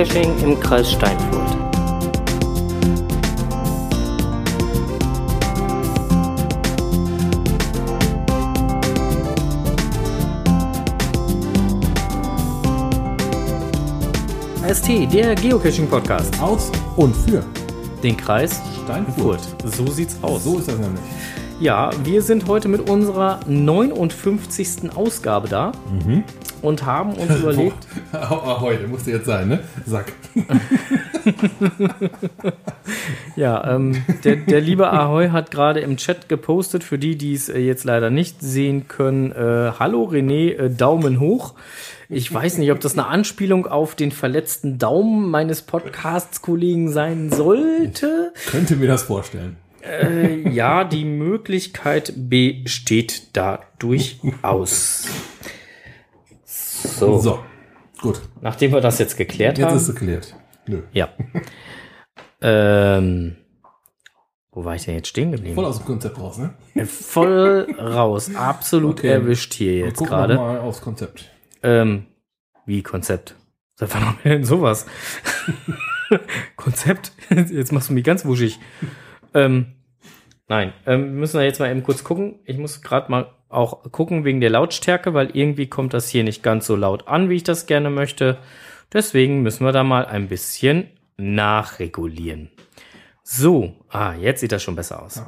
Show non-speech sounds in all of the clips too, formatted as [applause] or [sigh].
Geocaching im Kreis Steinfurt. ST, der Geocaching-Podcast. Aus und für Den Kreis Steinfurt. So sieht's aus. So ist das nämlich. Ja, wir sind heute mit unserer 59. Ausgabe da und haben uns [laughs] überlegt, [laughs] heute musste jetzt sein, ne? Sack. [laughs] ja, ähm, der, der liebe Ahoy hat gerade im Chat gepostet, für die, die es äh, jetzt leider nicht sehen können, äh, Hallo René, äh, Daumen hoch. Ich weiß nicht, ob das eine Anspielung auf den verletzten Daumen meines Podcasts-Kollegen sein sollte. Könnte mir das vorstellen. Äh, ja, die Möglichkeit besteht da durchaus. So, So, gut. nachdem wir das jetzt geklärt Jetzt haben. ist es geklärt. Nö. Ja. [laughs] ähm, wo war ich denn jetzt stehen geblieben? Voll aus dem Konzept raus, ne? Voll raus. Absolut Okay. erwischt hier jetzt gerade. mal aufs Konzept. Ähm, wie Konzept? Seit wann haben wir denn sowas? [laughs] Konzept? [laughs] Jetzt machst du mich ganz wuschig. Ähm, nein, ähm, wir müssen da jetzt mal eben kurz gucken. Ich muss gerade mal auch gucken wegen der Lautstärke, weil irgendwie kommt das hier nicht ganz so laut an, wie ich das gerne möchte. Deswegen müssen wir da mal ein bisschen nachregulieren. So, ah, jetzt sieht das schon besser aus.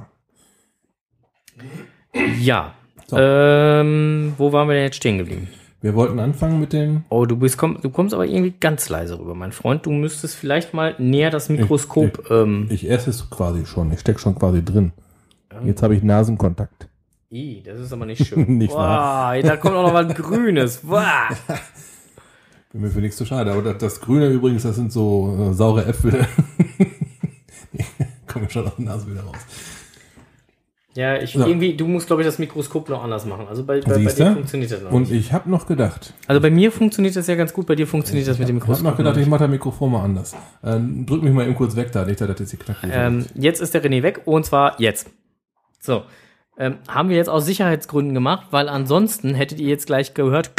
Ja. So. Ähm, wo waren wir denn jetzt stehen geblieben? Wir wollten anfangen mit den. Oh, du bist komm, du kommst aber irgendwie ganz leise rüber, mein Freund. Du müsstest vielleicht mal näher das Mikroskop. ähm, Ich esse es quasi schon. Ich stecke schon quasi drin. Jetzt habe ich Nasenkontakt. i, das ist aber nicht schön. [laughs] Nicht Boah, da kommt auch noch was Grünes. [laughs] Boah. Bin mir für nichts zu schade. Aber das, das Grüne übrigens, das sind so äh, saure Äpfel. [laughs] Kommen schon aus der Nase wieder raus. Ja, ich So. irgendwie, du musst, glaube ich, das Mikroskop noch anders machen. Also bei, bei, bei dir funktioniert das noch Und nicht. ich habe noch gedacht, Also bei mir funktioniert das ja ganz gut, bei dir funktioniert das mit dem ich habe Mikroskop. noch gedacht, noch ich mache das Mikrofon mal anders. Ähm, drück mich mal eben kurz weg da, nicht, dass das jetzt hier knackig ist. Ähm, jetzt ist der René weg und zwar jetzt. So. Ähm, haben wir jetzt aus Sicherheitsgründen gemacht, weil ansonsten hättet ihr jetzt gleich gehört.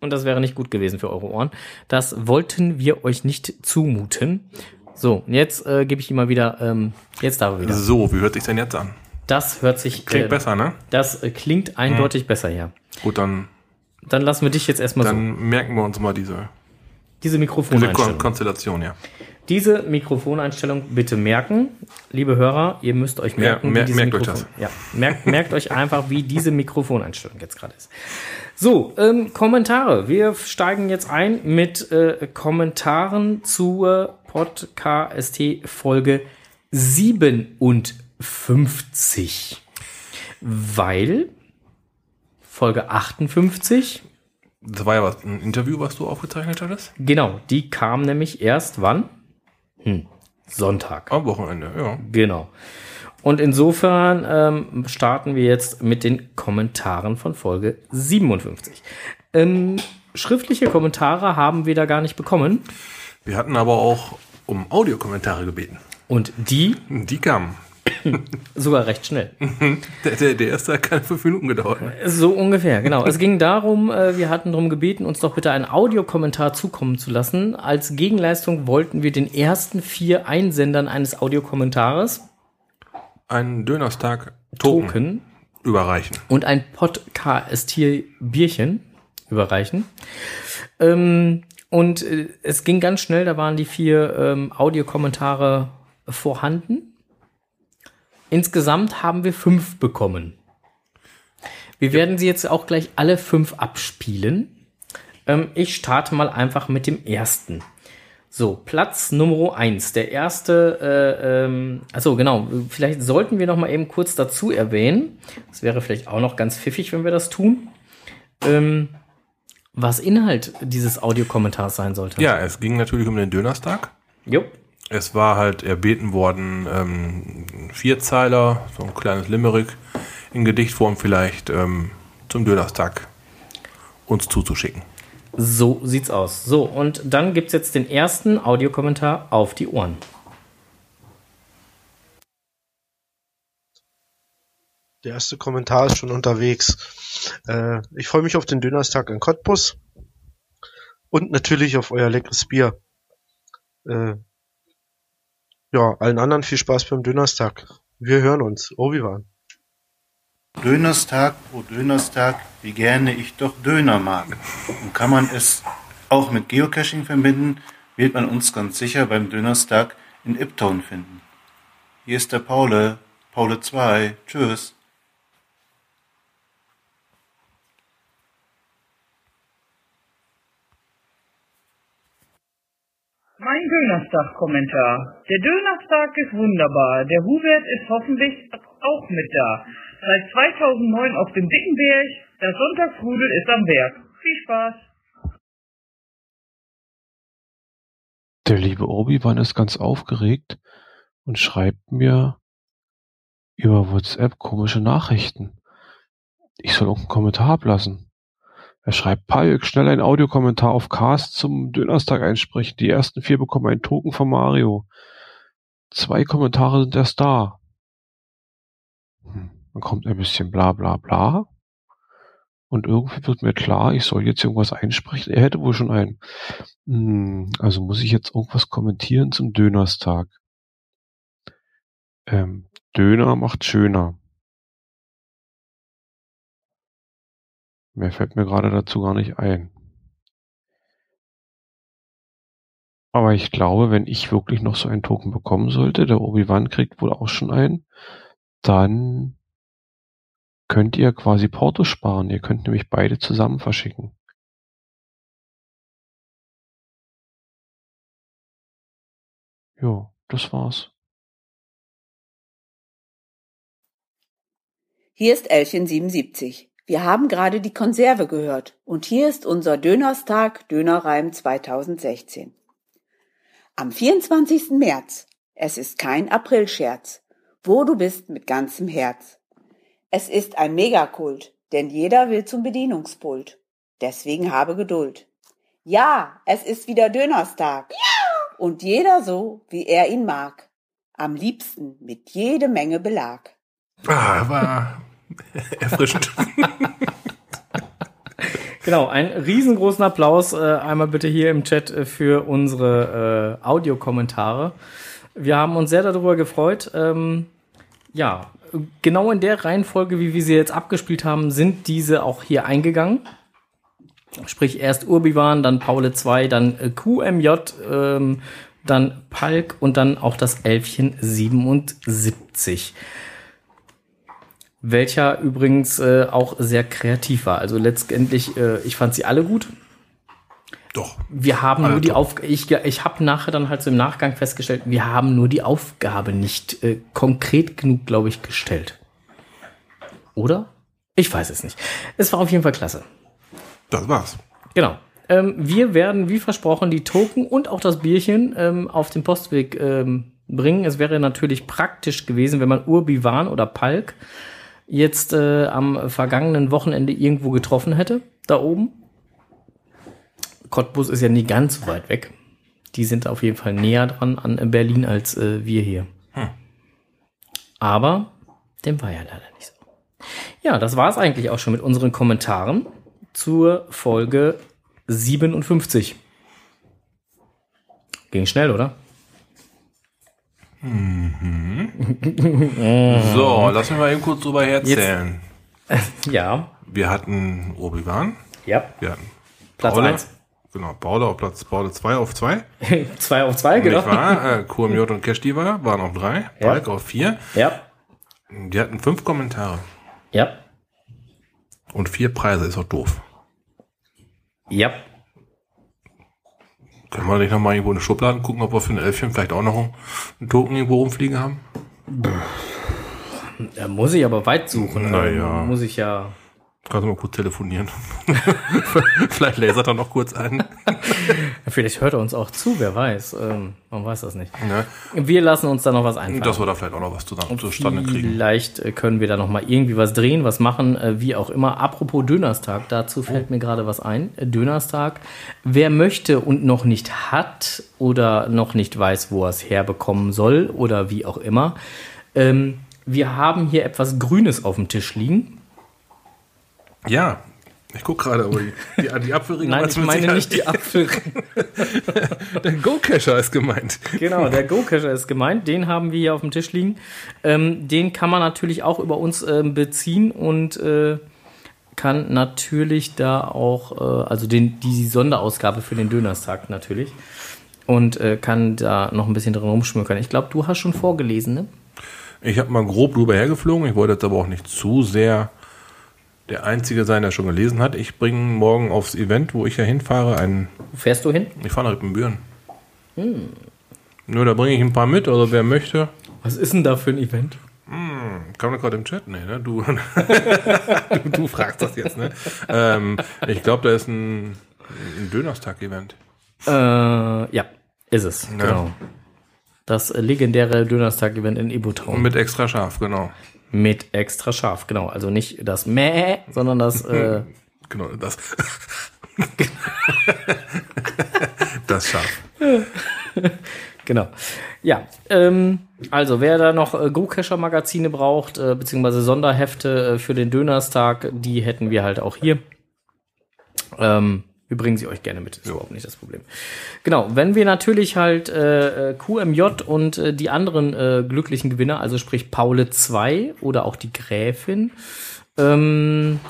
Und das wäre nicht gut gewesen für eure Ohren. Das wollten wir euch nicht zumuten. So, und jetzt äh, gebe ich ihm mal wieder, ähm, jetzt darüber wieder. So, wie hört sich denn jetzt an? Das hört sich, Klingt äh, besser, ne? das äh, klingt eindeutig besser hier. Gut, dann, Dann lassen wir dich jetzt erstmal so. dann merken wir uns mal diese, Diese diese Mikrofoneinstellung. Kon Konstellation, ja. Diese Mikrofoneinstellung bitte merken, liebe Hörer, ihr müsst euch Mer- merken, mer- wie diese merkt euch Mikrofon- Ja, merkt, merkt euch einfach, wie diese Mikrofoneinstellung jetzt gerade ist. So, ähm, Kommentare. Wir steigen jetzt ein mit äh, Kommentaren zur Podcast Folge 57. Weil Folge 58 Das war ja was, ein Interview, was du aufgezeichnet hattest? Genau, die kam nämlich erst wann? Hm, Sonntag. Am Wochenende, ja. Genau. Und insofern ähm, starten wir jetzt mit den Kommentaren von Folge 57. Ähm, schriftliche Kommentare haben wir da gar nicht bekommen. Wir hatten aber auch um Audiokommentare gebeten. Und die Die kamen. [laughs] sogar recht schnell. Der, der, der erste hat keine fünf Minuten gedauert. So ungefähr, genau. Es ging darum, äh, wir hatten darum gebeten, uns doch bitte einen Audiokommentar zukommen zu lassen. Als Gegenleistung wollten wir den ersten vier Einsendern eines Audiokommentares Einen Dönerstag Token, Token überreichen. und ein Podcast-Bierchen überreichen. Ähm, und äh, es ging ganz schnell, da waren die vier ähm, Audiokommentare vorhanden. Insgesamt haben wir fünf bekommen. Wir werden sie jetzt auch gleich alle fünf abspielen. Ähm, ich starte mal einfach mit dem ersten. So, Platz Nummer eins. Der erste, äh, ähm, achso, genau, vielleicht sollten wir noch mal eben kurz dazu erwähnen, das wäre vielleicht auch noch ganz pfiffig, wenn wir das tun, ähm, was Inhalt dieses Audiokommentars sein sollte. Ja, es ging natürlich um den Dönerstag. Jo. Es war halt erbeten worden, ähm, Vierzeiler, so ein kleines Limerick in Gedichtform vielleicht ähm, zum Dönerstag uns zuzuschicken. So sieht's aus. So, und dann gibt's jetzt den ersten Audiokommentar auf die Ohren. Der erste Kommentar ist schon unterwegs. Äh, ich freue mich auf den Dönerstag in Cottbus. Und natürlich auf euer leckeres Bier. Äh, ja, allen anderen viel Spaß beim Dönerstag. Wir hören uns. Obi-Wan. Dönerstag, oh Dönerstag, wie gerne ich doch Döner mag. Und kann man es auch mit Geocaching verbinden, wird man uns ganz sicher beim Dönerstag in Iptown finden. Hier ist der Paule, Paule 2, tschüss. Dönerstag-Kommentar. Der Dönerstag ist wunderbar. Der Hubert ist hoffentlich auch mit da. Seit 2009 auf dem Dicken Berg. Das Sonntagsrudel ist am Werk. Viel Spaß. Der liebe Obi-Wan ist ganz aufgeregt und schreibt mir über WhatsApp komische Nachrichten. Ich soll irgendeinen Kommentar ablassen. Er schreibt, Palk, schnell ein Audiokommentar auf Cast zum Dönerstag einsprechen. Die ersten vier bekommen einen Token von Mario. Zwei Kommentare sind erst da. Hm, dann kommt ein bisschen bla bla bla. Und irgendwie wird mir klar, ich soll jetzt irgendwas einsprechen. Er hätte wohl schon einen. Hm, also muss ich jetzt irgendwas kommentieren zum Dönerstag. Ähm, Döner macht schöner. Mehr fällt mir gerade dazu gar nicht ein. Aber ich glaube, wenn ich wirklich noch so einen Token bekommen sollte, der Obi-Wan kriegt wohl auch schon einen, dann könnt ihr quasi Porto sparen. Ihr könnt nämlich beide zusammen verschicken. Jo, das war's. Hier ist Elchen 77. Wir haben gerade die Konserve gehört und hier ist unser Dönerstag Dönerreim 2016. Am 24. März. Es ist kein Aprilscherz. Wo du bist mit ganzem Herz. Es ist ein Megakult, denn jeder will zum Bedienungspult. Deswegen habe Geduld. Ja, es ist wieder Dönerstag. Und jeder so, wie er ihn mag. Am liebsten mit jede Menge Belag. Ah, war erfrischend. [laughs] Genau, einen riesengroßen Applaus äh, einmal bitte hier im Chat äh, für unsere äh, Audiokommentare. Wir haben uns sehr darüber gefreut. Ähm, ja, genau in der Reihenfolge, wie wir sie jetzt abgespielt haben, sind diese auch hier eingegangen. Sprich erst Urbiwan, dann Paule 2, dann äh, QMJ, ähm, dann Palk und dann auch das Elfchen 77 welcher übrigens äh, auch sehr kreativ war. Also letztendlich, äh, ich fand sie alle gut. Doch. Wir haben nur die. Aufgabe, ich, ich habe nachher dann halt so im Nachgang festgestellt, wir haben nur die Aufgabe nicht äh, konkret genug, glaube ich, gestellt. Oder? Ich weiß es nicht. Es war auf jeden Fall klasse. Das war's. Genau. Ähm, wir werden, wie versprochen, die Token und auch das Bierchen ähm, auf den Postweg ähm, bringen. Es wäre natürlich praktisch gewesen, wenn man Urbiwan oder Palk jetzt äh, am vergangenen Wochenende irgendwo getroffen hätte, da oben. Cottbus ist ja nie ganz so weit weg. Die sind auf jeden Fall näher dran an Berlin als äh, wir hier. Aber dem war ja leider nicht so. Ja, das war es eigentlich auch schon mit unseren Kommentaren zur Folge 57. Ging schnell, oder? So, lass mich mal eben kurz drüber herzählen. [laughs] Ja. Wir hatten Obi-Wan, Ja. wir hatten Platz Paule, eins. Genau, Paula auf Platz Paula 2 auf 2. zwei auf zwei, [laughs] genau. Nicht wahr? Äh, QMJ und Cashdiva waren auf 3, Ja. Palk auf 4. Ja. Die hatten fünf Kommentare Ja. und vier Preise, ist auch doof. Ja. Können wir nicht nochmal irgendwo in die Schubladen gucken, ob wir für ein Elfchen vielleicht auch noch einen Token irgendwo rumfliegen haben? Da muss ich aber weit suchen. Na Da ja. Muss ich ja. Kannst du mal kurz telefonieren. [laughs] vielleicht lasert er noch kurz ein. [laughs] Vielleicht hört er uns auch zu, wer weiß. Ähm, man weiß das nicht. Ne? Wir lassen uns da noch was einfallen. Dass wir da vielleicht auch noch was zusammen zustande kriegen. Vielleicht äh, können wir da noch mal irgendwie was drehen, was machen, äh, wie auch immer. Apropos Dönerstag, dazu fällt mir gerade was ein. Äh, Dönerstag. Wer möchte und noch nicht hat oder noch nicht weiß, wo er es herbekommen soll oder wie auch immer. Ähm, wir haben hier etwas Grünes auf dem Tisch liegen. Ja, Ich gucke gerade, aber die, die, die Apfelringe Nein, ich meine Sicherheit nicht die Apfelringe. [laughs] Der Go-Cacher ist gemeint. Genau, der Go-Cacher ist gemeint. Den haben wir hier auf dem Tisch liegen. Ähm, den kann man natürlich auch über uns ähm, beziehen und äh, kann natürlich da auch, äh, also den, die Sonderausgabe für den Dönerstag natürlich. Und äh, kann da noch ein bisschen drin rumschmökern. Ich glaube, du hast schon vorgelesen, ne? Ich habe mal grob drüber hergeflogen. Ich wollte jetzt aber auch nicht zu sehr der Einzige sein, der schon gelesen hat. Ich bringe morgen aufs Event, wo ich ja hinfahre, einen. Wo fährst du hin? Ich fahre nach Rippenbüren. Nur da bringe ich ein paar mit, also wer möchte. Was ist denn da für ein Event? Kam da gerade im Chat? Nee, ne? Du, [laughs] du, du fragst das jetzt, ne? Ähm, ich glaube, da ist ein, ein Dönerstag-Event. Äh, ja, ist es. Genau. Das legendäre Dönerstag-Event in Ibutown. Mit extra scharf, genau. Mit extra scharf, genau. Also nicht das Mäh, sondern das, [laughs] äh, Genau, das. [laughs] das scharf. [laughs] genau. Ja, ähm, also wer da noch äh, Go-Cacher-Magazine braucht, äh, beziehungsweise Sonderhefte äh, für den Dönerstag, die hätten wir halt auch hier. Ähm, wir bringen sie euch gerne mit, ist überhaupt nicht das Problem. Genau, wenn wir natürlich halt äh, äh, QMJ und äh, die anderen äh, glücklichen Gewinner, also sprich Paule 2 oder auch die Gräfin, ähm,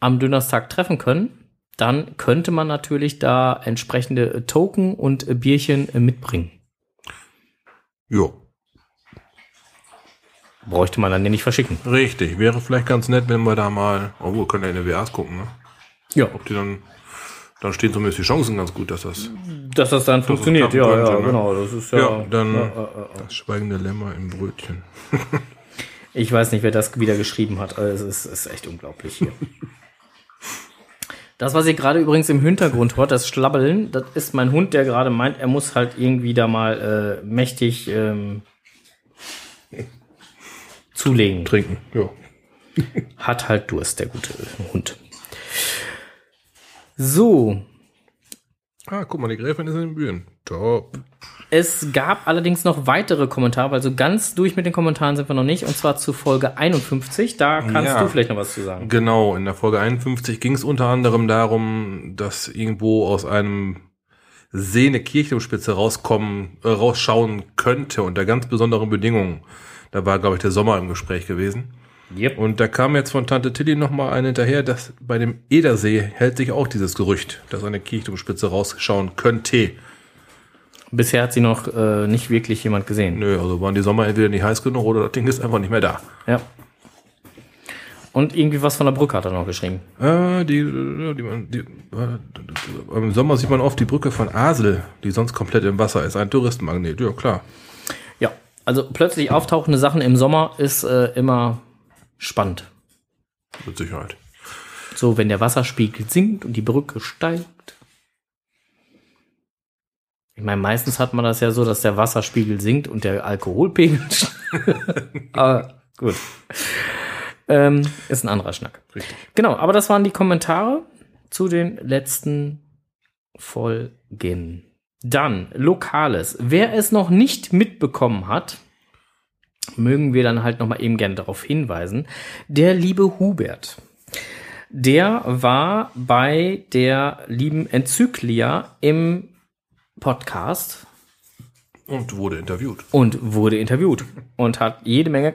am Dönerstag treffen können, dann könnte man natürlich da entsprechende äh, Token und äh, Bierchen mitbringen. Jo. Bräuchte man dann ja nicht verschicken. Richtig. Wäre vielleicht ganz nett, wenn wir da mal. Oh, wir können ja in der WAs gucken, ne? Ja. Ob die dann. Dann stehen zumindest die Chancen ganz gut, dass das. Dass das dann funktioniert, klappen ja, ja, könnte, ne? genau. Das ist ja. Ja, dann. Ja, ja, ja. Das schweigende Lämmer im Brötchen. [laughs] Ich weiß nicht, wer das wieder geschrieben hat. Also es ist, ist echt unglaublich hier. Das, was ihr gerade übrigens im Hintergrund hört, das Schlabbeln, das ist mein Hund, der gerade meint, er muss halt irgendwie da mal äh, mächtig ähm, zulegen. Trinken. Ja. Hat halt Durst, der gute Hund. So, Ah, guck mal, die Gräfin ist in den Bühnen. Top. Es gab allerdings noch weitere Kommentare, weil so ganz durch mit den Kommentaren sind wir noch nicht, und zwar zu Folge 51. Da kannst Ja. du vielleicht noch was zu sagen. Genau, in der Folge 51 ging es unter anderem darum, dass irgendwo aus einem See eine Kirchturmspitze rauskommen, äh, rausschauen könnte unter ganz besonderen Bedingungen. Da war, glaube ich, der Sommer im Gespräch gewesen. Yep. Und da kam jetzt von Tante Tilly noch mal eine hinterher, dass bei dem Edersee hält sich auch dieses Gerücht, dass eine Kirchturmspitze rausschauen könnte. Bisher hat sie noch äh, nicht wirklich jemand gesehen. Nö, also waren die Sommer entweder nicht heiß genug oder das Ding ist einfach nicht mehr da. Ja. Und irgendwie was von der Brücke hat er noch geschrieben. Äh, die, die, die, die, äh, Im Sommer sieht man oft die Brücke von Asel, die sonst komplett im Wasser ist. Ein Touristenmagnet, ja klar. Ja, also plötzlich auftauchende Sachen im Sommer ist äh, immer spannend. Mit Sicherheit. So, wenn der Wasserspiegel sinkt und die Brücke steigt. Ich meine, meistens hat man das ja so, dass der Wasserspiegel sinkt und der Alkoholpegel [laughs] steigt. aber [laughs] gut. Ähm, ist ein anderer Schnack. Richtig. Genau, aber das waren die Kommentare zu den letzten Folgen. Dann Lokales. Wer es noch nicht mitbekommen hat, mögen wir dann halt noch mal eben gerne darauf hinweisen. Der liebe Hubert, der war bei der lieben Enzyklia im Podcast Und wurde interviewt. und wurde interviewt und hat jede Menge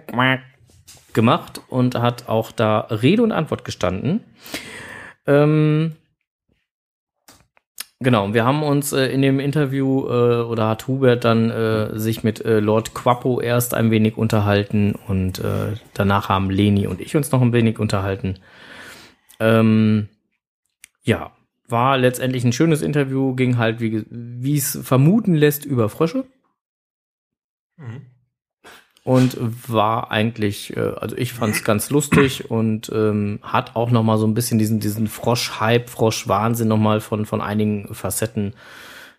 gemacht und hat auch da Rede und Antwort gestanden. Ähm, genau, wir haben uns äh, in dem Interview äh, oder hat Hubert dann äh, sich mit äh, Lord Quappo erst ein wenig unterhalten und äh, danach haben Leni und ich uns noch ein wenig unterhalten. Ähm, ja, war letztendlich ein schönes Interview, ging halt, wie es vermuten lässt, über Frösche und war eigentlich, äh, also ich fand es ganz lustig und ähm, hat auch noch mal so ein bisschen diesen diesen Frosch-Hype, Frosch-Wahnsinn noch mal von von einigen Facetten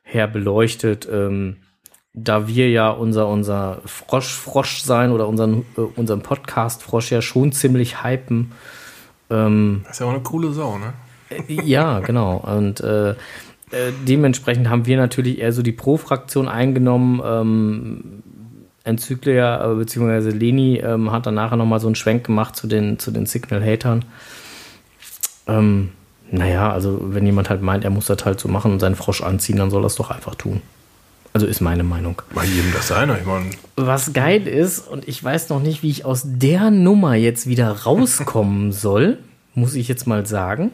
her beleuchtet. Ähm, da wir ja unser unser Frosch Frosch sein oder unseren äh, unseren Podcast Frosch ja schon ziemlich hypen. Ähm, Das ist ja auch eine coole Sau, ne? ja, genau. Und äh, äh, dementsprechend haben wir natürlich eher so die Pro-Fraktion eingenommen. Ähm, Enzyklia, äh, beziehungsweise Leni ähm, hat dann nachher nochmal so einen Schwenk gemacht zu den, zu den Signal-Hatern. Ähm, Naja, also wenn jemand halt meint, er muss das halt so machen und seinen Frosch anziehen, dann soll er es doch einfach tun. Also ist meine Meinung. Bei jedem das seine. Ich meine, Was geil ist, und ich weiß noch nicht, wie ich aus der Nummer jetzt wieder rauskommen [laughs] soll, muss ich jetzt mal sagen.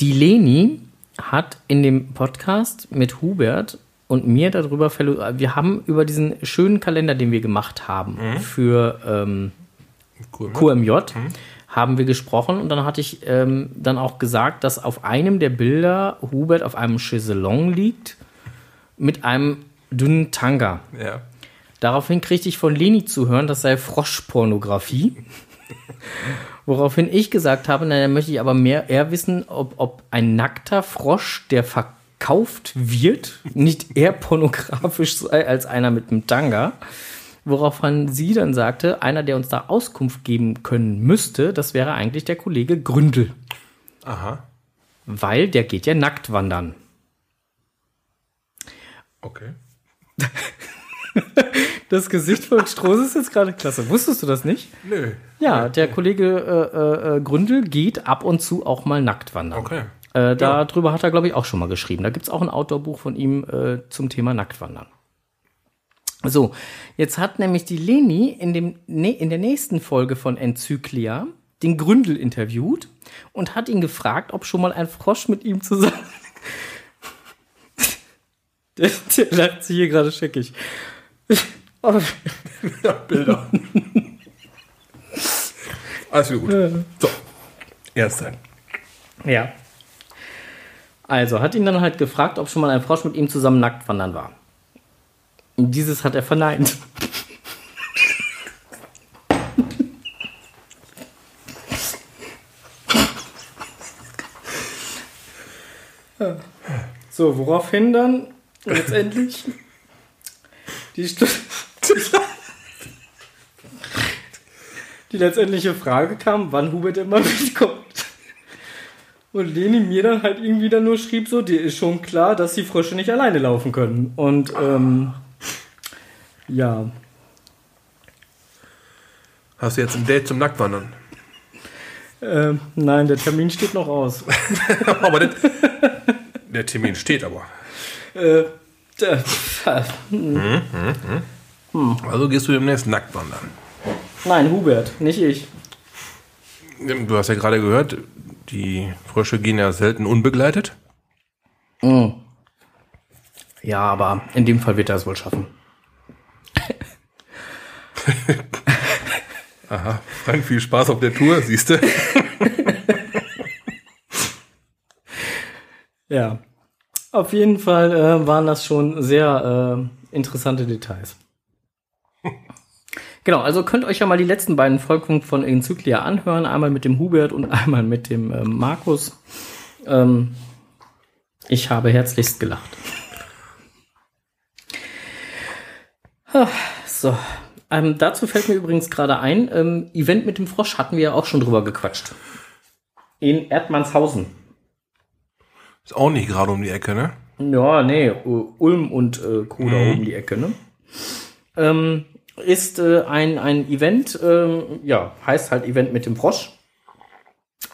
Die Leni hat in dem Podcast mit Hubert und mir darüber verlo- wir haben über diesen schönen Kalender, den wir gemacht haben für ähm, cool. QMJ haben wir gesprochen und dann hatte ich ähm, dann auch gesagt, dass auf einem der Bilder Hubert auf einem Chaiselong liegt mit einem dünnen Tanga. Ja. Daraufhin kriegte ich von Leni zu hören, das sei Froschpornografie. [laughs] Woraufhin ich gesagt habe, na, dann möchte ich aber mehr eher wissen, ob, ob ein nackter Frosch, der verkauft wird, nicht eher pornografisch sei als einer mit einem Tanga. Woraufhin sie dann sagte, einer, der uns da Auskunft geben können müsste, das wäre eigentlich der Kollege Gründel. Aha. Weil der geht ja nackt wandern. Okay. [laughs] Das Gesicht von Stroß ist jetzt gerade klasse. Wusstest du das nicht? Nö. Ja, der Kollege äh, äh, Gründel geht ab und zu auch mal nackt wandern. Okay. Äh, darüber hat er, glaube ich, auch schon mal geschrieben. Da gibt es auch ein Outdoor-Buch von ihm äh, zum Thema Nacktwandern. So, jetzt hat nämlich die Leni in, dem, ne, in der nächsten Folge von Enzyklia den Gründel interviewt und hat ihn gefragt, ob schon mal ein Frosch mit ihm zusammen. [laughs] der, der lacht sich hier gerade scheckig. [laughs] Oh, Ja, Bilder. Alles wieder gut. So. Erst dann. Ja. Also hat ihn dann halt gefragt, ob schon mal ein Frosch mit ihm zusammen nackt wandern war. Und dieses hat er verneint. So, woraufhin dann letztendlich die, die letztendliche Frage kam, wann Hubert mal mitkommt. Und Leni mir dann halt irgendwie dann nur schrieb so, dir ist schon klar, dass die Frösche nicht alleine laufen können. Und ähm, ja, Hast du jetzt ein Date zum Nacktwandern? ähm, nein, der Termin steht noch aus. [laughs] aber der, der Termin steht aber. äh, da- Also gehst du demnächst nackt wandern. nein, Hubert, nicht ich. Du hast ja gerade gehört, die Frösche gehen ja selten unbegleitet. Ja, aber in dem Fall wird er es wohl schaffen. [laughs] Aha, Frank, viel Spaß auf der Tour, siehst du? [laughs] Ja. Auf jeden Fall äh, waren das schon sehr äh, interessante Details. Genau, also könnt euch ja mal die letzten beiden Folgen von Enzyklia anhören, einmal mit dem Hubert und [laughs] einmal mit dem ähm, Markus. Ähm, ich habe herzlichst gelacht. So, ähm, dazu fällt mir übrigens gerade ein, ähm, Event mit dem Frosch hatten wir ja auch schon drüber gequatscht. In Erdmannshausen. Ist auch nicht gerade um die Ecke, ne? Ja, nee, Ulm und äh, Co. da oben die Ecke, ne? Ähm, ist äh, ein, ein Event, ähm, ja, heißt halt Event mit dem Frosch.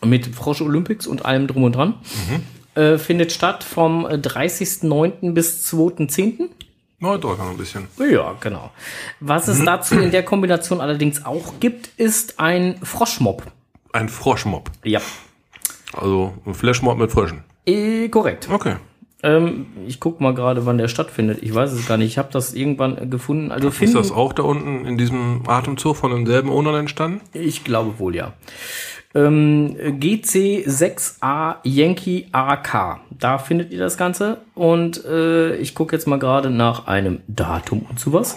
Mit Frosch Olympics und allem drum und dran. Äh, findet statt vom äh, 30.09. bis 2.10. Na, dauert noch ein bisschen. Ja, genau. Was es dazu in der Kombination allerdings auch gibt, ist ein Froschmob. Ein Froschmob. Ja, Also ein Flashmob mit Fröschen. äh, korrekt. Okay. Ähm, ich guck mal gerade, wann der stattfindet. Ich weiß es gar nicht. Ich habe das irgendwann gefunden. Also Ist finden, das auch da unten in diesem Atemzug von demselben Owner entstanden? Ich glaube wohl, ja. Ähm, GC6A Yankee AK. Da findet ihr das Ganze. Und äh, ich gucke jetzt mal gerade nach einem Datum und sowas.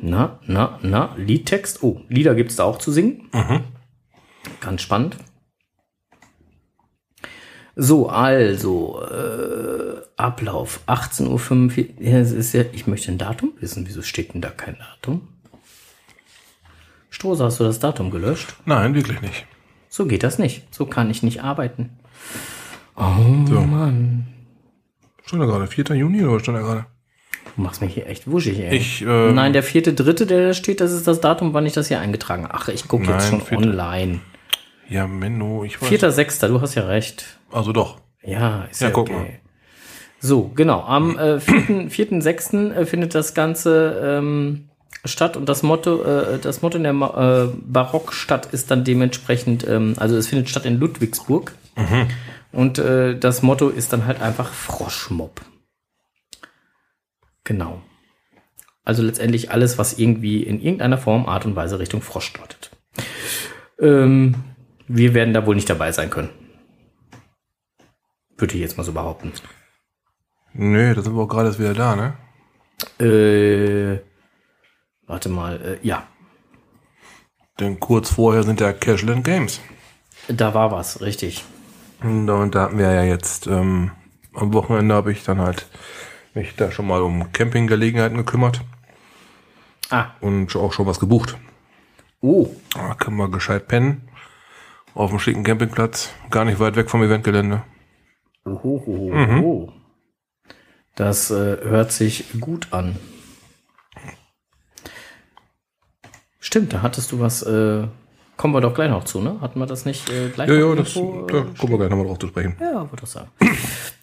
Na, na, na, Liedtext. Oh, Lieder gibt es da auch zu singen. Ganz spannend. So, also, äh, Ablauf 18.45 Uhr. Ja, es ist ja, ich möchte ein Datum wissen. Wieso steht denn da kein Datum? Strohse, hast du das Datum gelöscht? Nein, wirklich nicht. So geht das nicht. So kann ich nicht arbeiten. So. Oh Mann. Stand da gerade 4. Juni oder stand da gerade? Du machst mich hier echt wuschig, ey. Ich, ähm, Nein, der vierte, dritte, der da steht, das ist das Datum, wann ich das hier eingetragen habe. Ach, ich gucke jetzt schon vierte. online. Ja, Menno, ich weiß. Vierter, sechster, du hast ja recht. Also doch. Ja, ist Ja, ja, guck okay. mal. So, genau. Am äh, 4., 4. 6. Äh, findet das Ganze ähm, statt und das Motto, äh, das Motto in der Ma- äh, Barockstadt ist dann dementsprechend, ähm, also es findet statt in Ludwigsburg und äh, das Motto ist dann halt einfach Froschmob. Genau. Also letztendlich alles, was irgendwie in irgendeiner Form, Art und Weise Richtung Frosch deutet. Ähm, wir werden da wohl nicht dabei sein können. Würde ich jetzt mal so behaupten. Nö, da sind wir auch gerade erst wieder da, ne? Äh, warte mal, äh, ja, Denn kurz vorher sind ja Cashland Games. da war was, richtig. Und da, und da hatten wir ja jetzt, ähm, am Wochenende habe ich dann halt mich da schon mal um Campinggelegenheiten gekümmert Ah, und auch schon was gebucht. oh, Da können wir gescheit pennen. Auf dem schicken Campingplatz, gar nicht weit weg vom Eventgelände. Ohohoho. Mhm. Das äh, hört sich gut an. Stimmt, da hattest du was, äh, kommen wir doch gleich noch zu, ne? Hatten wir das nicht äh, gleich Ja, noch ja, das, da äh, kommen wir gleich nochmal drauf zu sprechen. Ja, würde ich sagen.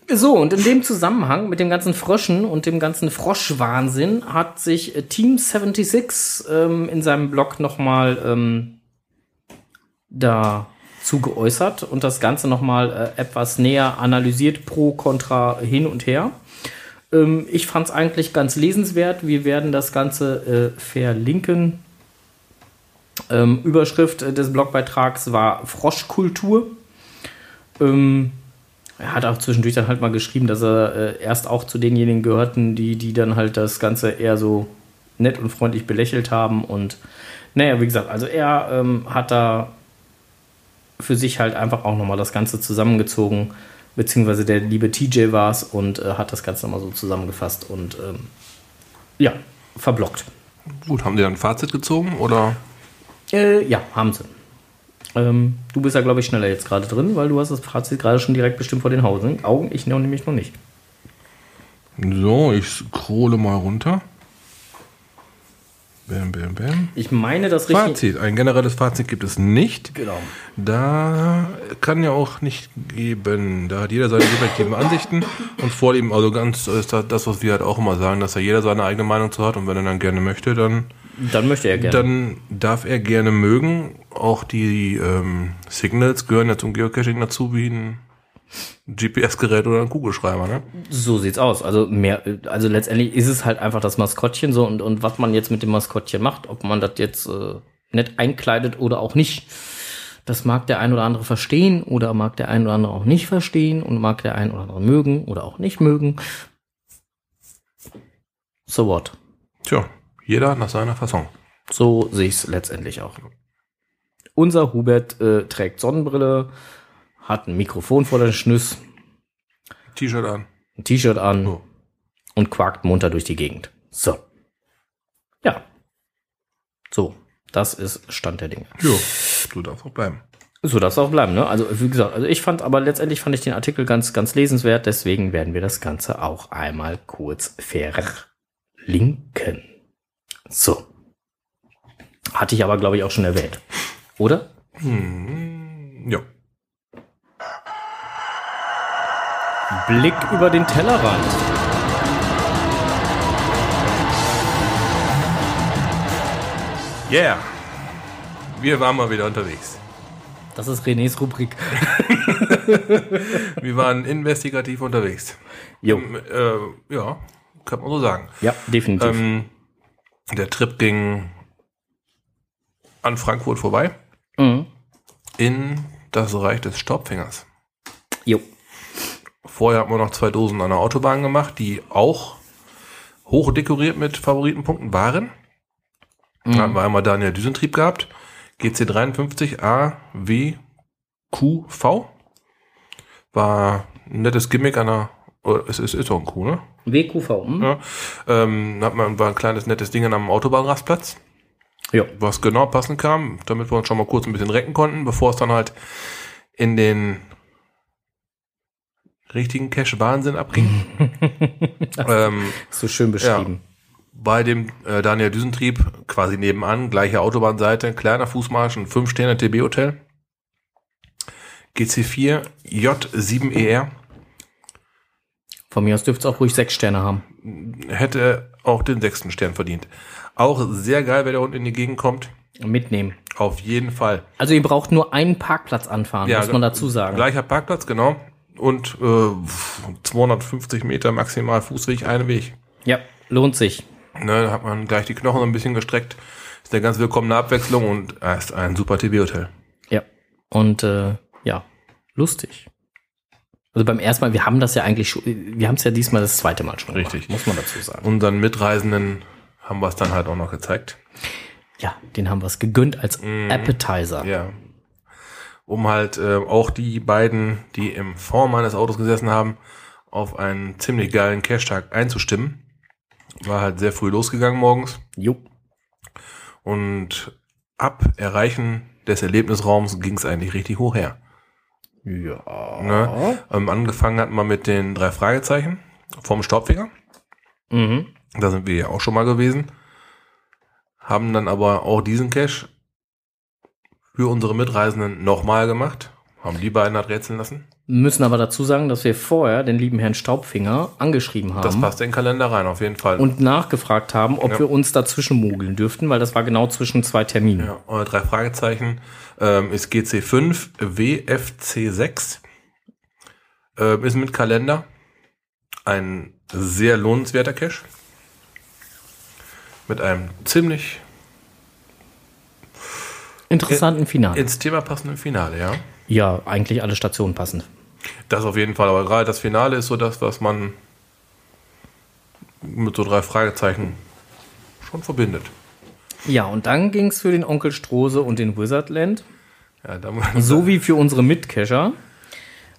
So, und in dem Zusammenhang mit dem ganzen Fröschen und dem ganzen Froschwahnsinn hat sich Team 76 ähm, in seinem Blog nochmal ähm, dazu geäußert und das Ganze nochmal äh, etwas näher analysiert, pro, contra, hin und her. Ähm, ich fand es eigentlich ganz lesenswert. Wir werden das Ganze äh, verlinken. Ähm, Überschrift äh, des Blogbeitrags war Froschkultur. Ähm, er hat auch zwischendurch dann halt mal geschrieben, dass er äh, erst auch zu denjenigen gehörten, die, die dann halt das Ganze eher so nett und freundlich belächelt haben. Und naja, wie gesagt, also er ähm, hat da für sich halt einfach auch nochmal das Ganze zusammengezogen, beziehungsweise der liebe TJ war es und äh, hat das Ganze nochmal so zusammengefasst und ähm, ja, verblockt. Gut, haben die dann ein Fazit gezogen oder? Äh, ja, haben sie. Ähm, du bist ja, glaube ich, schneller jetzt gerade drin, weil du hast das Fazit gerade schon direkt bestimmt vor den Hausen. Augen, ich noch nämlich noch nicht. So, ich scrolle mal runter. Bam, bam, bam. Ich meine, das richtig. Fazit. Ein generelles Fazit gibt es nicht. Genau. Da kann ja auch nicht geben. Da hat jeder seine subjektiven Ansichten und Vorlieben. Also ganz ist das, das, was wir halt auch immer sagen, dass ja jeder seine eigene Meinung zu hat und wenn er dann gerne möchte, dann, Dann möchte er gerne. dann darf er gerne mögen. Auch die ähm, Signals gehören ja zum Geocaching dazu wie ein GPS-Gerät oder ein Kugelschreiber. Ne? so sieht's aus. Also mehr, also letztendlich ist es halt einfach das Maskottchen so und, und was man jetzt mit dem Maskottchen macht, ob man das jetzt äh, nett einkleidet oder auch nicht. Das mag der ein oder andere verstehen oder mag der ein oder andere auch nicht verstehen und mag der ein oder andere mögen oder auch nicht mögen. So what? Tja, jeder nach seiner Fassung. So sehe ich es letztendlich auch. Unser Hubert äh, trägt Sonnenbrille, hat ein Mikrofon vor der Schnüss, T-Shirt an. ein T-Shirt an Oh. und quakt munter durch die Gegend. So. Ja. So, das ist Stand der Dinge. Ja, du darfst auch bleiben. So darf es auch bleiben, ne? Also, wie gesagt, also ich fand, aber letztendlich fand ich den Artikel ganz, ganz lesenswert, deswegen werden wir das Ganze auch einmal kurz verlinken. So. Hatte ich aber, glaube ich, auch schon erwähnt. Oder? Hm, ja. Blick über den Tellerrand. Yeah. Wir waren mal wieder unterwegs. Das ist Renés Rubrik. [laughs] Wir waren investigativ unterwegs. Jo. Ähm, Äh, ja, kann man so sagen. Ja, definitiv. Ähm, der Trip ging an Frankfurt vorbei Mhm. in das Reich des Staubfängers. Jo. Vorher hatten wir noch zwei Dosen an der Autobahn gemacht, die auch hoch dekoriert mit Favoritenpunkten waren. Mhm. Da hatten wir einmal Daniel Düsentrieb gehabt. GC53 AWQV. War ein nettes Gimmick an der, es ist, ist doch ein Kuh, ne? WQV. Hm? Ja. Ähm, hat man, war ein kleines nettes Ding am Autobahnrastplatz. Ja. Was genau passend kam, damit wir uns schon mal kurz ein bisschen recken konnten, bevor es dann halt in den richtigen Cash-Wahnsinn abging. [laughs] ähm, So schön beschrieben. bei dem äh, Daniel Düsentrieb quasi nebenan, gleiche Autobahnseite, kleiner Fußmarsch, ein 5-Sterne-TB-Hotel. GC4 J7ER Von mir aus dürfte es auch ruhig sechs Sterne haben. hätte auch den sechsten Stern verdient. Auch sehr geil, wer da unten in die Gegend kommt. Mitnehmen. Auf jeden Fall. Also ihr braucht nur einen Parkplatz anfahren, muss man dazu sagen. Gleicher Parkplatz, genau. Und äh, 250 Meter maximal Fußweg, ein Weg. Ja, lohnt sich. Ne, da hat man gleich die Knochen so ein bisschen gestreckt. Ist eine ganz willkommene Abwechslung und er ist ein super TB-Hotel. Ja. Und äh, ja, lustig. Also beim ersten Mal, wir haben das ja eigentlich schon, wir haben es ja diesmal das zweite Mal schon Richtig. muss man dazu sagen. Unseren Mitreisenden haben wir es dann halt auch noch gezeigt. Ja, den haben wir es gegönnt als Appetizer. Ja. Um halt äh, auch die beiden, die im Fond meines Autos gesessen haben, auf einen ziemlich geilen Cash-Tag einzustimmen. War halt sehr früh losgegangen morgens. Jo. Und ab Erreichen des Erlebnisraums ging es eigentlich richtig hoch her. Ja. Ne? Ähm, angefangen hatten wir mit den drei Fragezeichen vom Staubfinger. Mhm. Da sind wir ja auch schon mal gewesen. Haben dann aber auch diesen Cache für unsere Mitreisenden nochmal gemacht. Haben die beiden halt rätseln lassen. Müssen aber dazu sagen, dass wir vorher den lieben Herrn Staubfinger angeschrieben haben. Das passt in den Kalender rein, auf jeden Fall. und nachgefragt haben, ob Ja. wir uns dazwischen mogeln dürften, weil das war genau zwischen zwei Terminen. ja, eure drei Fragezeichen ähm, ist GC5, WFC6. Ähm, ist mit Kalender. Ein sehr lohnenswerter Cache. Mit einem ziemlich Interessanten Finale. ins Thema passenden Finale, ja. Ja, eigentlich alle Stationen passend. Das auf jeden Fall, aber gerade das Finale ist so das, was man mit so drei Fragezeichen schon verbindet. Ja, und dann ging es für den Onkel Strose und den Wizardland, Ja, so wie für unsere Mitcacher,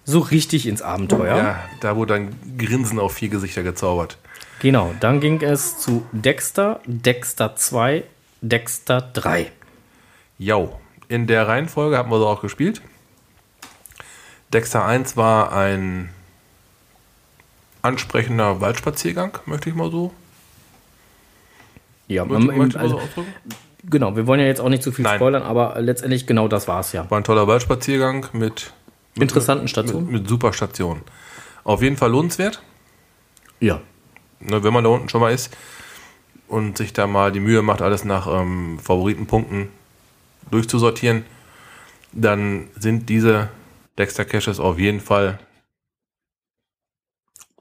so richtig ins Abenteuer. ja, da wurde dann Grinsen auf vier Gesichter gezaubert. Genau, dann ging es zu Dexter, Dexter 2, Dexter 3. Jau. In der Reihenfolge hatten wir so auch gespielt. Dexter 1 war ein ansprechender Waldspaziergang, möchte ich mal so, Ja, möchte, man, möchte mal so also, ausdrücken. genau, wir wollen ja jetzt auch nicht zu viel Nein. spoilern, aber letztendlich genau das war es ja. War ein toller Waldspaziergang mit, mit Interessanten Stationen. Mit, mit super Stationen. Auf jeden Fall lohnenswert. Ja. ne, wenn man da unten schon mal ist und sich da mal die Mühe macht, alles nach ähm, Favoritenpunkten durchzusortieren, dann sind diese Dexter Caches auf jeden Fall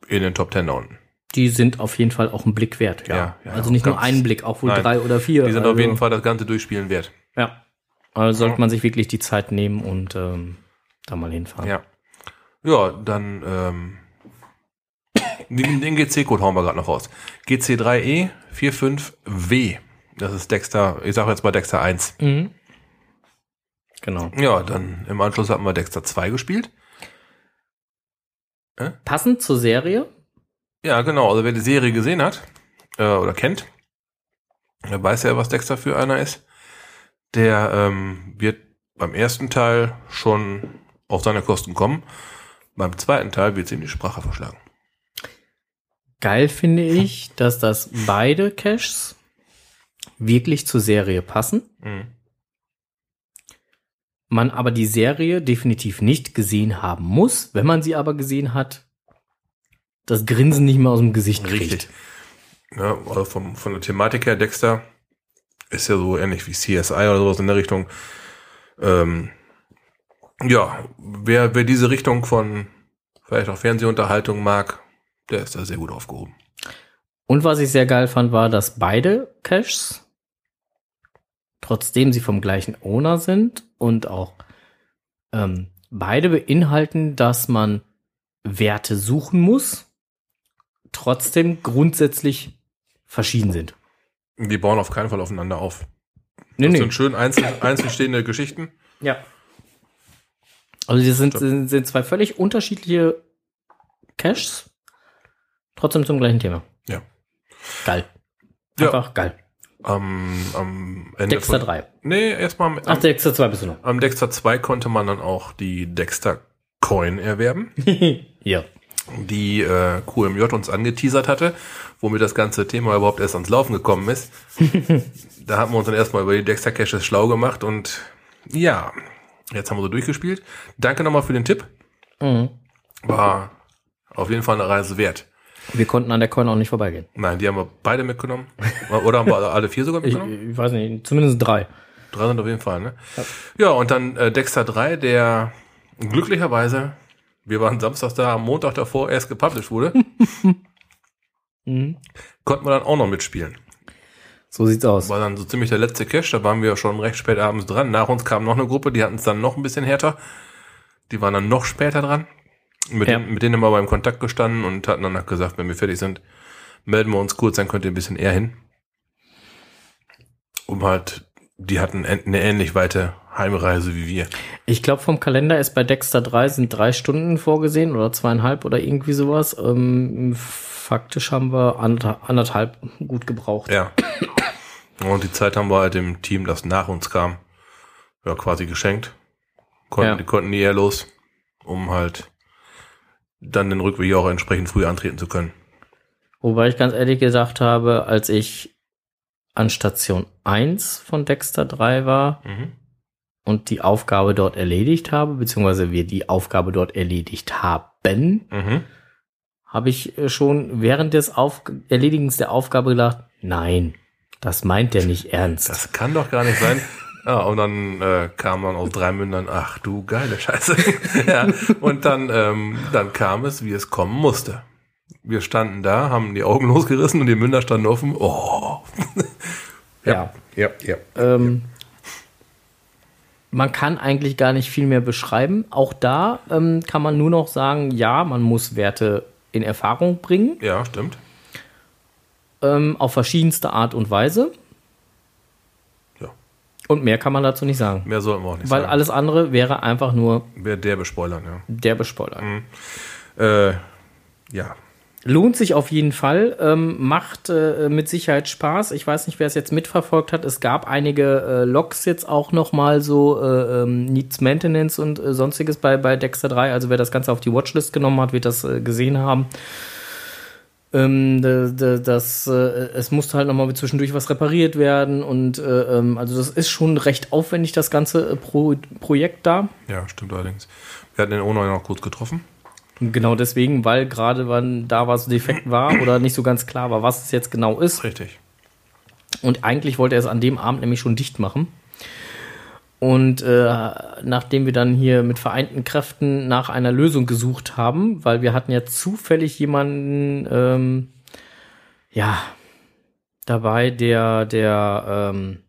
in den Top 10 da unten. Die sind auf jeden Fall auch einen Blick wert. Ja. Ja, ja, also nicht nur einen Blick, auch wohl Nein, drei oder vier. Die sind also, auf jeden Fall das ganze Durchspielen wert. Ja. Also sollte man sich wirklich die Zeit nehmen und ähm, da mal hinfahren. Ja. Ja, dann ähm, den, den GC-Code hauen wir gerade noch raus. GC3E 45W. Das ist Dexter, ich sage jetzt mal Dexter 1. Mhm. Genau. Ja, dann im Anschluss hatten wir Dexter 2 gespielt. Passend zur Serie. Ja, genau. Also wer die Serie gesehen hat äh, oder kennt, der weiß ja, was Dexter für einer ist. Der ähm, wird beim ersten Teil schon auf seine Kosten kommen. Beim zweiten Teil wird ihm die Sprache verschlagen. Geil finde [laughs] ich, dass das beide Caches wirklich zur Serie passen. Mhm. Man aber die Serie definitiv nicht gesehen haben muss. Wenn man sie aber gesehen hat, das Grinsen nicht mehr aus dem Gesicht kriegt. Richtig. Ja, also vom, von der Thematik her, Dexter ist ja so ähnlich wie CSI oder sowas in der Richtung. Ähm, ja, wer, wer diese Richtung von vielleicht auch Fernsehunterhaltung mag, der ist da sehr gut aufgehoben. Und was ich sehr geil fand, war, dass beide Caches, trotzdem sie vom gleichen Owner sind und auch ähm, beide beinhalten, dass man Werte suchen muss, trotzdem grundsätzlich verschieden sind. Die bauen auf keinen Fall aufeinander auf. Nee, Das nee. sind schön einzeln, [coughs] einzeln stehende Geschichten. Ja. Also das sind, sind, sind zwei völlig unterschiedliche Caches, trotzdem zum gleichen Thema. Ja. Geil. Ja. Einfach geil. Am, am Ende Dexter von, 3. Nee, erstmal am, Ach, Dexter 2 bist du noch. am Dexter 2 konnte man dann auch die Dexter Coin erwerben. [laughs] ja. die äh, QMJ uns angeteasert hatte, womit das ganze Thema überhaupt erst ans Laufen gekommen ist. [laughs] da haben wir uns dann erstmal über die Dexter Caches schlau gemacht und ja, Jetzt haben wir so durchgespielt. Danke nochmal für den Tipp. Mhm. War auf jeden Fall eine Reise wert. Wir konnten an der Coin auch nicht vorbeigehen. Nein, die haben wir beide mitgenommen. Oder haben wir alle vier sogar Ich, mitgenommen? ich weiß nicht, zumindest drei. Drei sind auf jeden Fall, ne? Ja, und dann äh, Dexter 3, der glücklicherweise, wir waren samstags da, am Montag davor erst gepublished wurde, [laughs] Mhm. konnten wir dann auch noch mitspielen. So sieht's aus. War dann so ziemlich der letzte Cache, da waren wir schon recht spät abends dran. Nach uns kam noch eine Gruppe, die hatten es dann noch ein bisschen härter. Die waren dann noch später dran. Mit, Ja. denen, mit denen haben wir beim Kontakt gestanden und hatten dann gesagt, wenn wir fertig sind, melden wir uns kurz, dann könnt ihr ein bisschen eher hin. Um halt, die hatten en- eine ähnlich weite Heimreise wie wir. Ich glaube, vom Kalender ist bei Dexter 3 sind drei Stunden vorgesehen oder zweieinhalb oder irgendwie sowas. Ähm, faktisch haben wir anderthalb, gut gebraucht. Ja. Und die Zeit haben wir halt dem Team, das nach uns kam, ja, quasi geschenkt. Konnten, Ja. Die konnten nie eher los, um halt dann den Rückweg auch entsprechend früh antreten zu können. Wobei ich ganz ehrlich gesagt habe, als ich an Station 1 von Dexter 3 war Mhm. und die Aufgabe dort erledigt habe, beziehungsweise wir die Aufgabe dort erledigt haben, Mhm. habe ich äh, schon während des Auf Erledigens der Aufgabe gedacht, nein, das meint der nicht ernst. Das kann doch gar nicht sein. Ja, und dann äh, kam man aus drei Mündern, ach du geile Scheiße. [laughs] ja, und dann, ähm, dann kam es, wie es kommen musste. Wir standen da, haben die Augen [laughs] losgerissen und die Münder standen offen. Oh. [laughs] ja. Ja, ja. Ähm, man kann eigentlich gar nicht viel mehr beschreiben. Auch da ähm, kann man nur noch sagen, ja, man muss Werte in Erfahrung bringen, Ja, stimmt. ähm, auf verschiedenste Art und Weise. Und mehr kann man dazu nicht sagen. Mehr sollten wir auch nicht Weil sagen. alles andere wäre einfach nur Wer der bespoilern, ja. der Bespoiler. Äh, ja. Lohnt sich auf jeden Fall, ähm, macht äh, mit Sicherheit Spaß. Ich weiß nicht, wer es jetzt mitverfolgt hat. Es gab einige äh, Logs jetzt auch noch mal so äh, ähm, Needs Maintenance und äh, sonstiges bei, bei Dexter 3. Also wer das Ganze auf die Watchlist genommen hat, wird das äh, gesehen haben. Ähm, das, äh, es musste halt noch mal zwischendurch was repariert werden und äh, ähm, also das ist schon recht aufwendig, das ganze äh, Pro Projekt da. Ja, stimmt allerdings. Wir hatten den Ono noch kurz getroffen. Genau deswegen, weil gerade wann da was defekt war oder nicht so ganz klar war, was es jetzt genau ist. Richtig. Und eigentlich wollte er es an dem Abend nämlich schon dicht machen. Und äh, nachdem wir dann hier mit vereinten Kräften nach einer Lösung gesucht haben, weil wir hatten ja zufällig jemanden, ähm, ja, dabei, der, der ähm,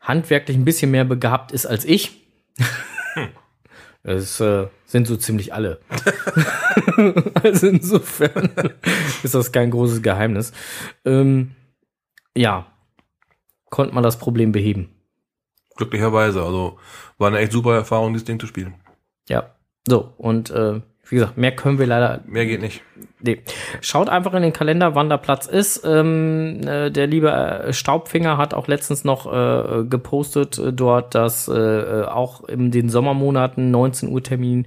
handwerklich ein bisschen mehr begabt ist als ich. [laughs] Es äh, sind so ziemlich alle. [laughs] also insofern [laughs] ist das kein großes Geheimnis. Ähm, ja, konnte man das Problem beheben. Glücklicherweise. Also war eine echt super Erfahrung, dieses Ding zu spielen. Ja, so und äh, wie gesagt, mehr können wir leider Mehr geht nicht. Nee. Schaut einfach in den Kalender, wann der Platz ist. Ähm, äh, der liebe äh, Staubfinger hat auch letztens noch äh, gepostet äh, dort, dass äh, äh, auch in den Sommermonaten 19 Uhr Termin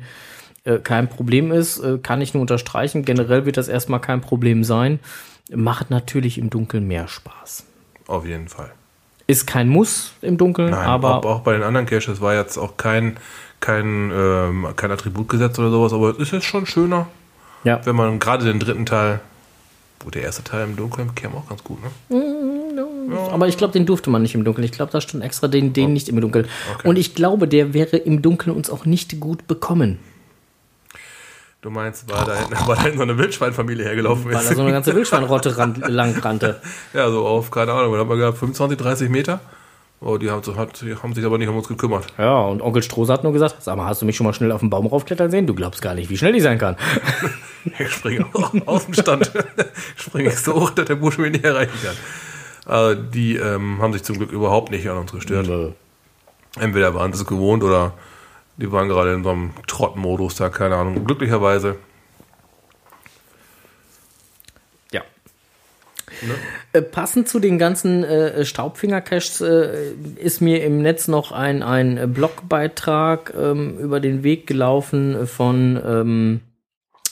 äh, kein Problem ist. Kann ich nur unterstreichen. Generell wird das erstmal kein Problem sein. Macht natürlich im Dunkeln mehr Spaß. Auf jeden Fall. Ist kein Muss im Dunkeln, Nein, aber auch, auch bei den anderen Caches war jetzt auch kein, kein, ähm, kein Attribut gesetzt oder sowas, aber es ist jetzt schon schöner, ja. wenn man gerade den dritten Teil, wo der erste Teil im Dunkeln käme auch ganz gut, ne? Aber ich glaube, den durfte man nicht im Dunkeln. Ich glaube, da stand extra den, den nicht im Dunkeln. Okay. Und ich glaube, der wäre im Dunkeln uns auch nicht gut bekommen. Du meinst, weil da, hinten- [laughs] weil da hinten so eine Wildschweinfamilie hergelaufen Weil da ist. so eine ganze Wildschweinrotte ran, [laughs] lang rannte. ja, so auf, keine Ahnung, was haben wir gehabt, 25, 30 Meter? Oh, die haben, die haben sich aber nicht um uns gekümmert. Ja, und Onkel Strohse hat nur gesagt, sag mal, hast du mich schon mal schnell auf den Baum raufklettern sehen? Du glaubst gar nicht, wie schnell ich sein kann. [laughs] Ich springe auch aus dem Stand. springe ich so hoch, dass der Busch mich nicht erreichen kann. Also die ähm, haben sich zum Glück überhaupt nicht an uns gestört. Nö. Entweder waren sie es gewohnt oder die waren gerade in so einem Trottmodus da, keine Ahnung. Glücklicherweise. Ja. Äh, passend zu den ganzen äh, Staubfinger-Caches äh, ist mir im Netz noch ein, ein Blogbeitrag ähm, über den Weg gelaufen von ähm,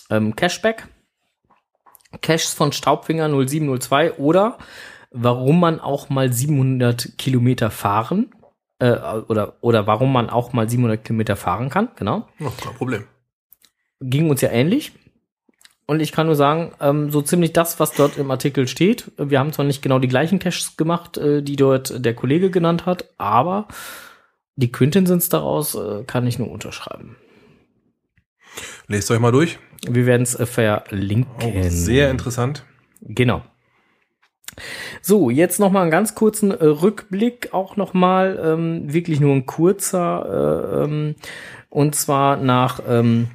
ähm, Cashback. Caches von Staubfinger 0702 oder warum man auch mal 700 Kilometer fahren äh, oder, oder warum man auch mal 700 Kilometer fahren kann, genau. Ja, kein Problem. Ging uns ja ähnlich. Und ich kann nur sagen, ähm, so ziemlich das, was dort im Artikel steht. Wir haben zwar nicht genau die gleichen Caches gemacht, äh, die dort der Kollege genannt hat, aber die Quintessence daraus äh, kann ich nur unterschreiben. Lest euch mal durch. Wir werden es äh, verlinken. Oh, sehr interessant. Genau. So, jetzt noch mal einen ganz kurzen äh, Rückblick, auch noch mal ähm, wirklich nur ein kurzer, äh, ähm, und zwar nach, ähm,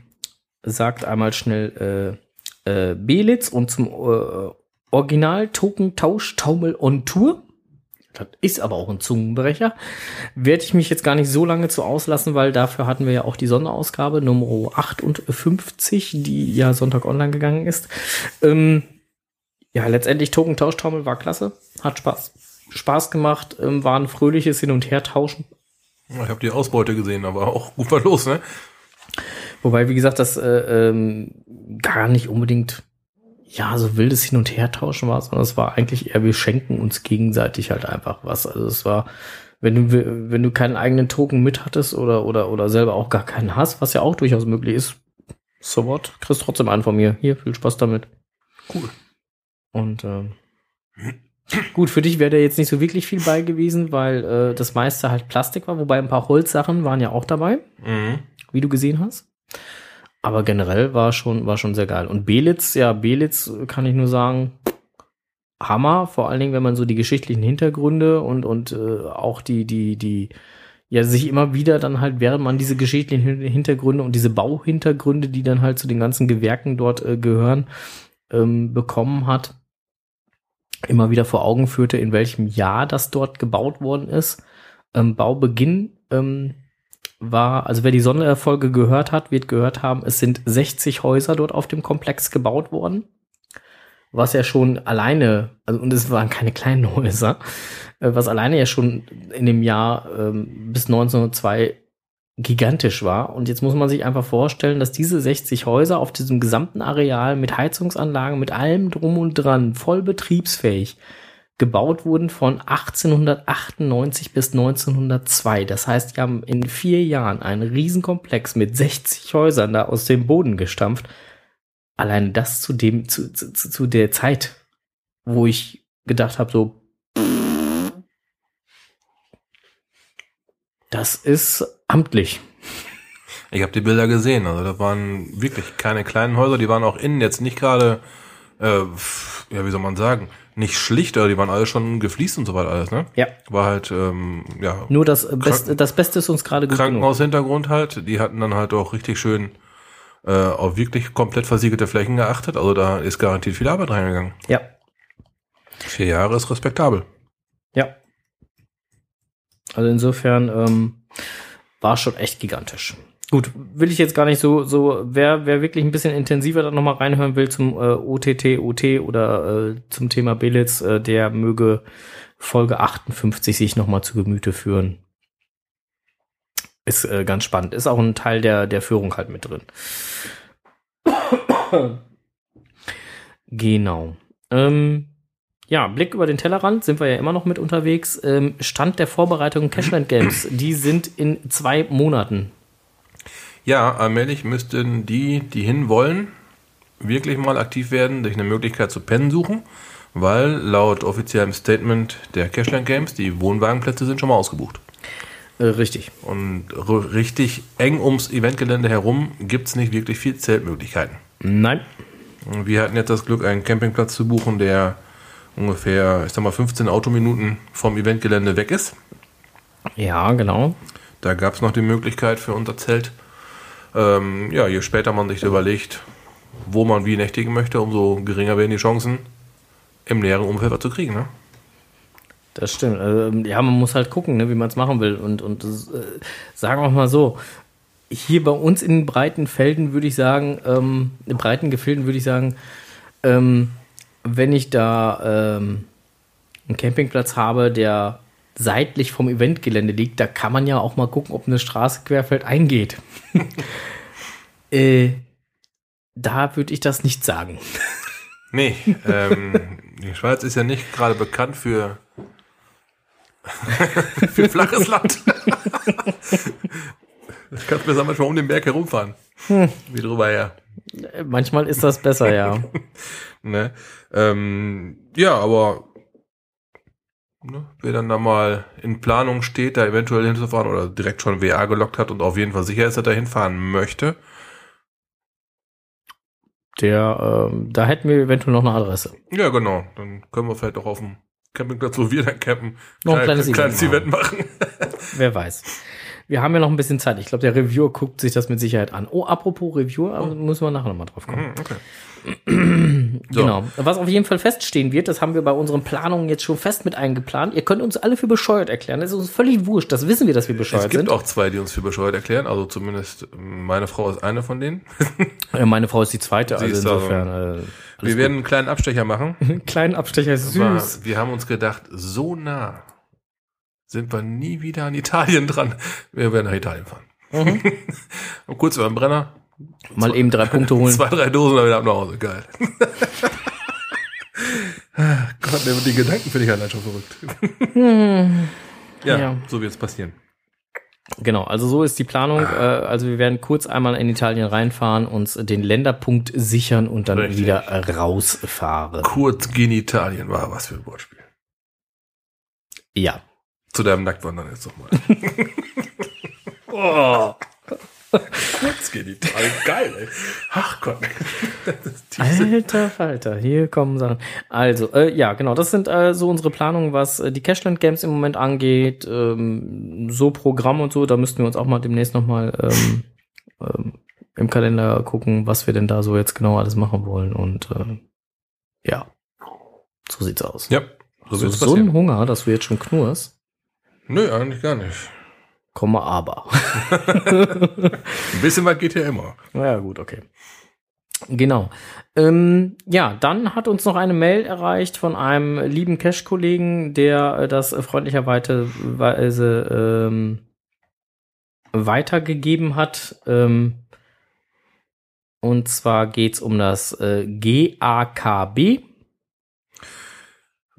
sagt einmal schnell äh, äh, Belitz und zum äh, Original Token Tausch Taumel on Tour. Das ist aber auch ein Zungenbrecher. Werde ich mich jetzt gar nicht so lange zu auslassen, weil dafür hatten wir ja auch die Sonderausgabe Nummer 58, die ja Sonntag online gegangen ist. Ähm, ja, letztendlich Token Tauschtrommel war klasse. Hat Spaß. Spaß gemacht, ähm, war ein fröhliches Hin- und Hertauschen. Ich habe die Ausbeute gesehen, aber auch gut was los, ne? Wobei, wie gesagt, das äh, ähm, gar nicht unbedingt ja so wildes Hin- und Hertauschen war, sondern es war eigentlich eher, wir schenken uns gegenseitig halt einfach was. Also es war, wenn du, wenn du keinen eigenen Token mit hattest oder, oder, oder selber auch gar keinen hast, was ja auch durchaus möglich ist, so what, kriegst trotzdem einen von mir. Hier, viel Spaß damit. Cool. Und ähm, gut, für dich wäre da jetzt nicht so wirklich viel bei gewesen, weil äh, das meiste halt Plastik war, wobei ein paar Holzsachen waren ja auch dabei, Mhm. wie du gesehen hast. Aber generell war schon, war schon sehr geil. Und Belitz, ja, Belitz kann ich nur sagen, Hammer, vor allen Dingen, wenn man so die geschichtlichen Hintergründe und, und äh, auch die, die, die, ja, sich immer wieder dann halt, während man diese geschichtlichen Hin- Hintergründe und diese Bauhintergründe, die dann halt zu den ganzen Gewerken dort äh, gehören, ähm, bekommen hat, immer wieder vor Augen führte, in welchem Jahr das dort gebaut worden ist. Ähm, Baubeginn ähm, war, also wer die Sonderfolge gehört hat, wird gehört haben, es sind 60 Häuser dort auf dem Komplex gebaut worden. Was ja schon alleine, also und es waren keine kleinen Häuser, äh, was alleine ja schon in dem Jahr ähm, bis 1902 gigantisch war. Und jetzt muss man sich einfach vorstellen, dass diese 60 Häuser auf diesem gesamten Areal mit Heizungsanlagen, mit allem drum und dran, voll betriebsfähig, gebaut wurden von 1898 bis 1902. Das heißt, die haben in vier Jahren einen Riesenkomplex mit 60 Häusern da aus dem Boden gestampft. Allein das zu dem, zu, zu, zu der Zeit, wo ich gedacht habe, so, das ist amtlich. Ich habe die Bilder gesehen. Also da waren wirklich keine kleinen Häuser. Die waren auch innen jetzt nicht gerade, äh, ja, wie soll man sagen, nicht schlichter. Die waren alle schon gefliest und so weiter alles, ne? Ja. War halt, ähm, ja, Nur das, Beste, das Beste ist uns gerade gut. Krankenhaushintergrund halt. Die hatten dann halt auch richtig schön äh, auf wirklich komplett versiegelte Flächen geachtet. Also da ist garantiert viel Arbeit reingegangen. Ja, Vier Jahre ist respektabel. ja. Also insofern ähm, war schon echt gigantisch. Gut, will ich jetzt gar nicht so, so, wer, wer wirklich ein bisschen intensiver da nochmal reinhören will zum äh, OTT, OT oder äh, zum Thema Belitz, äh, der möge Folge 58 sich nochmal zu Gemüte führen. Ist äh, ganz spannend. Ist auch ein Teil der, der Führung halt mit drin. [coughs] genau. Ähm, ja, Blick über den Tellerrand sind wir ja immer noch mit unterwegs. Ähm, Stand der Vorbereitung Cashland Games, die sind in zwei Monaten. Ja, allmählich müssten die, die hin wollen, wirklich mal aktiv werden, sich eine Möglichkeit zu pennen suchen, weil laut offiziellem Statement der Cashland Games die Wohnwagenplätze sind schon mal ausgebucht. Äh, richtig. Und richtig eng ums Eventgelände herum gibt's nicht wirklich viel Zeltmöglichkeiten. Nein. Wir hatten jetzt das Glück, einen Campingplatz zu buchen, der ungefähr, ich sag mal, 15 Autominuten vom Eventgelände weg ist. Ja, genau. Da gab es noch die Möglichkeit für unser Zelt. Ähm, ja, je später man sich überlegt, wo man wie nächtigen möchte, umso geringer werden die Chancen, im näheren Umfeld was zu kriegen. Ne? Das stimmt. Ähm, ja, man muss halt gucken, ne, wie man es machen will. Und, und äh, sagen wir mal so, hier bei uns in breiten Felden würde ich sagen, ähm, in breiten Gefilden würde ich sagen, ähm, wenn ich da ähm, einen Campingplatz habe, der seitlich vom Eventgelände liegt, da kann man ja auch mal gucken, ob eine Straße querfeld eingeht. [laughs] äh, da würde ich das nicht sagen. [laughs] Nee, ähm, die Schweiz ist ja nicht gerade bekannt für [laughs] Für flaches Land. das kannst besser manchmal um den Berg herumfahren. Wie drüber her. Manchmal ist das besser, ja. Ne? Ähm, ja, aber ne, wer dann da mal in Planung steht, da eventuell hinzufahren oder direkt schon WA gelockt hat und auf jeden Fall sicher ist, dass er hinfahren möchte, Der, ähm, da hätten wir eventuell noch eine Adresse. ja genau, dann können wir vielleicht auch auf dem Campingplatz, wo wir dann campen, Noch ein klein- kleines kleines Event machen. [laughs] Wer weiß. Wir haben ja noch ein bisschen Zeit. Ich glaube, der Reviewer guckt sich das mit Sicherheit an. Oh, apropos Reviewer, aber müssen wir nachher nochmal drauf kommen. Hm, okay. [clears throat] So. Genau. Was auf jeden Fall feststehen wird, das haben wir bei unseren Planungen jetzt schon fest mit eingeplant. Ihr könnt uns alle für bescheuert erklären. Das ist uns völlig wurscht. Das wissen wir, dass wir bescheuert Es gibt sind. auch zwei, die uns für bescheuert erklären, also zumindest meine Frau ist eine von denen. [laughs] Äh, Meine Frau ist die zweite, Sie also ist insofern. Alles Wir werden einen kleinen Abstecher machen. gut. [laughs] einen kleinen Abstecher Aber süß. wir haben uns gedacht, so nah sind wir nie wieder an Italien dran. Wir werden nach Italien fahren. Mhm. Und [laughs] kurz über den Brenner. Mal eben drei Punkte holen. Zwei, drei Dosen dann wieder ab nach Hause. Geil. Ah, [laughs] Gott, der- die Gedanken finde ich allein schon verrückt. ja, Ja. so wird es passieren. Genau, also so ist die Planung. Äh, also wir werden kurz einmal in Italien reinfahren, uns den Länderpunkt sichern und dann Richtig. wieder rausfahren. Kurz Genitalien war was für ein Wortspiel. Ja. Zu deinem Nacktwandern jetzt nochmal. [laughs] Oh. Kurz Genitalien. Geil, ey. Ach Gott. Alter Falter, hier kommen Sachen. Also, äh, ja, genau, das sind äh, so unsere Planungen, was äh, die Cashland Games im Moment angeht. Ähm, so Programm und so, da müssten wir uns auch mal demnächst nochmal ähm, ähm, im Kalender gucken, was wir denn da so jetzt genau alles machen wollen. Und äh, ja, so sieht's aus. Ja, so so, so ein Hunger, dass du jetzt schon knurst. Nö, eigentlich gar nicht. Komme aber. Ein bisschen was geht ja immer. Ja, gut, okay. Genau. Ähm, ja, dann hat uns noch eine Mail erreicht von einem lieben Cash-Kollegen, der äh, das freundlicherweise Weise, ähm, weitergegeben hat. Ähm, und zwar geht's um das äh, GAKB.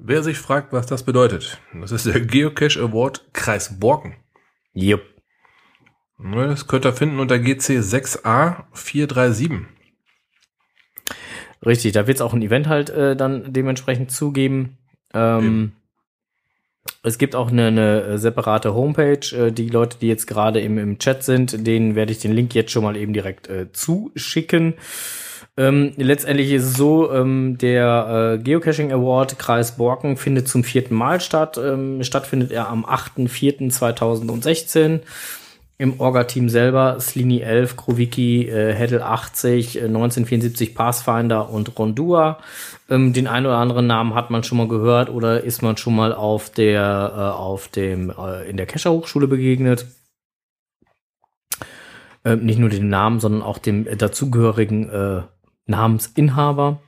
Wer sich fragt, was das bedeutet, das ist der Geocache Award Kreis Borken. Jupp. Ne, Das könnt ihr finden unter GC 6A 437. Richtig, da wird es auch ein Event halt äh, dann dementsprechend zugeben. Ähm, es gibt auch eine, eine separate Homepage. Äh, die Leute, die jetzt gerade im, im Chat sind, denen werde ich den Link jetzt schon mal eben direkt äh, zuschicken. Ähm, letztendlich ist es so, ähm, der äh, Geocaching Award Kreis Borken findet zum vierten Mal statt. Ähm, stattfindet er am 8.4.2016 im Orga-Team selber Slini 11, Kroviki, äh, Heddle 80, äh, 1974 Pathfinder und Rondua. Ähm, den einen oder anderen Namen hat man schon mal gehört oder ist man schon mal auf der, äh, auf dem, äh, in der Kescher Hochschule begegnet. Ähm, nicht nur den Namen, sondern auch dem dazugehörigen äh, Namensinhaber.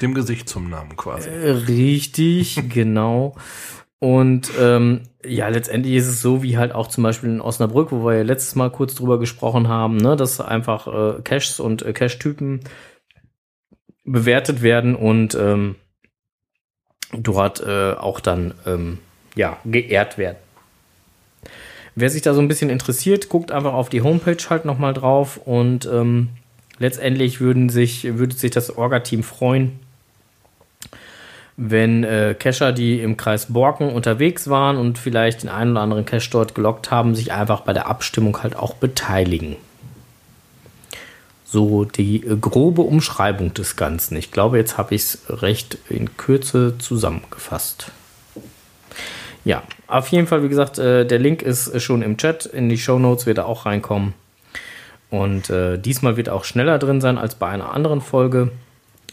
Dem Gesicht zum Namen quasi. Äh, Richtig, [laughs] genau. Und ähm, ja, letztendlich ist es so, wie halt auch zum Beispiel in Osnabrück, wo wir ja letztes Mal kurz drüber gesprochen haben, ne, dass einfach äh, Caches und äh, Cache-Typen bewertet werden und ähm, dort äh, auch dann ähm, ja geehrt werden. Wer sich da so ein bisschen interessiert, guckt einfach auf die Homepage halt nochmal drauf und ähm, letztendlich würden sich, würde sich das Orga-Team freuen, wenn äh, Cacher, die im Kreis Borken unterwegs waren und vielleicht den einen oder anderen Cache dort gelockt haben, sich einfach bei der Abstimmung halt auch beteiligen. So die äh, grobe Umschreibung des Ganzen. Ich glaube, jetzt habe ich es recht in Kürze zusammengefasst. Ja, auf jeden Fall, wie gesagt, äh, der Link ist schon im Chat. In die Show Notes wird er auch reinkommen. Und äh, diesmal wird auch schneller drin sein als bei einer anderen Folge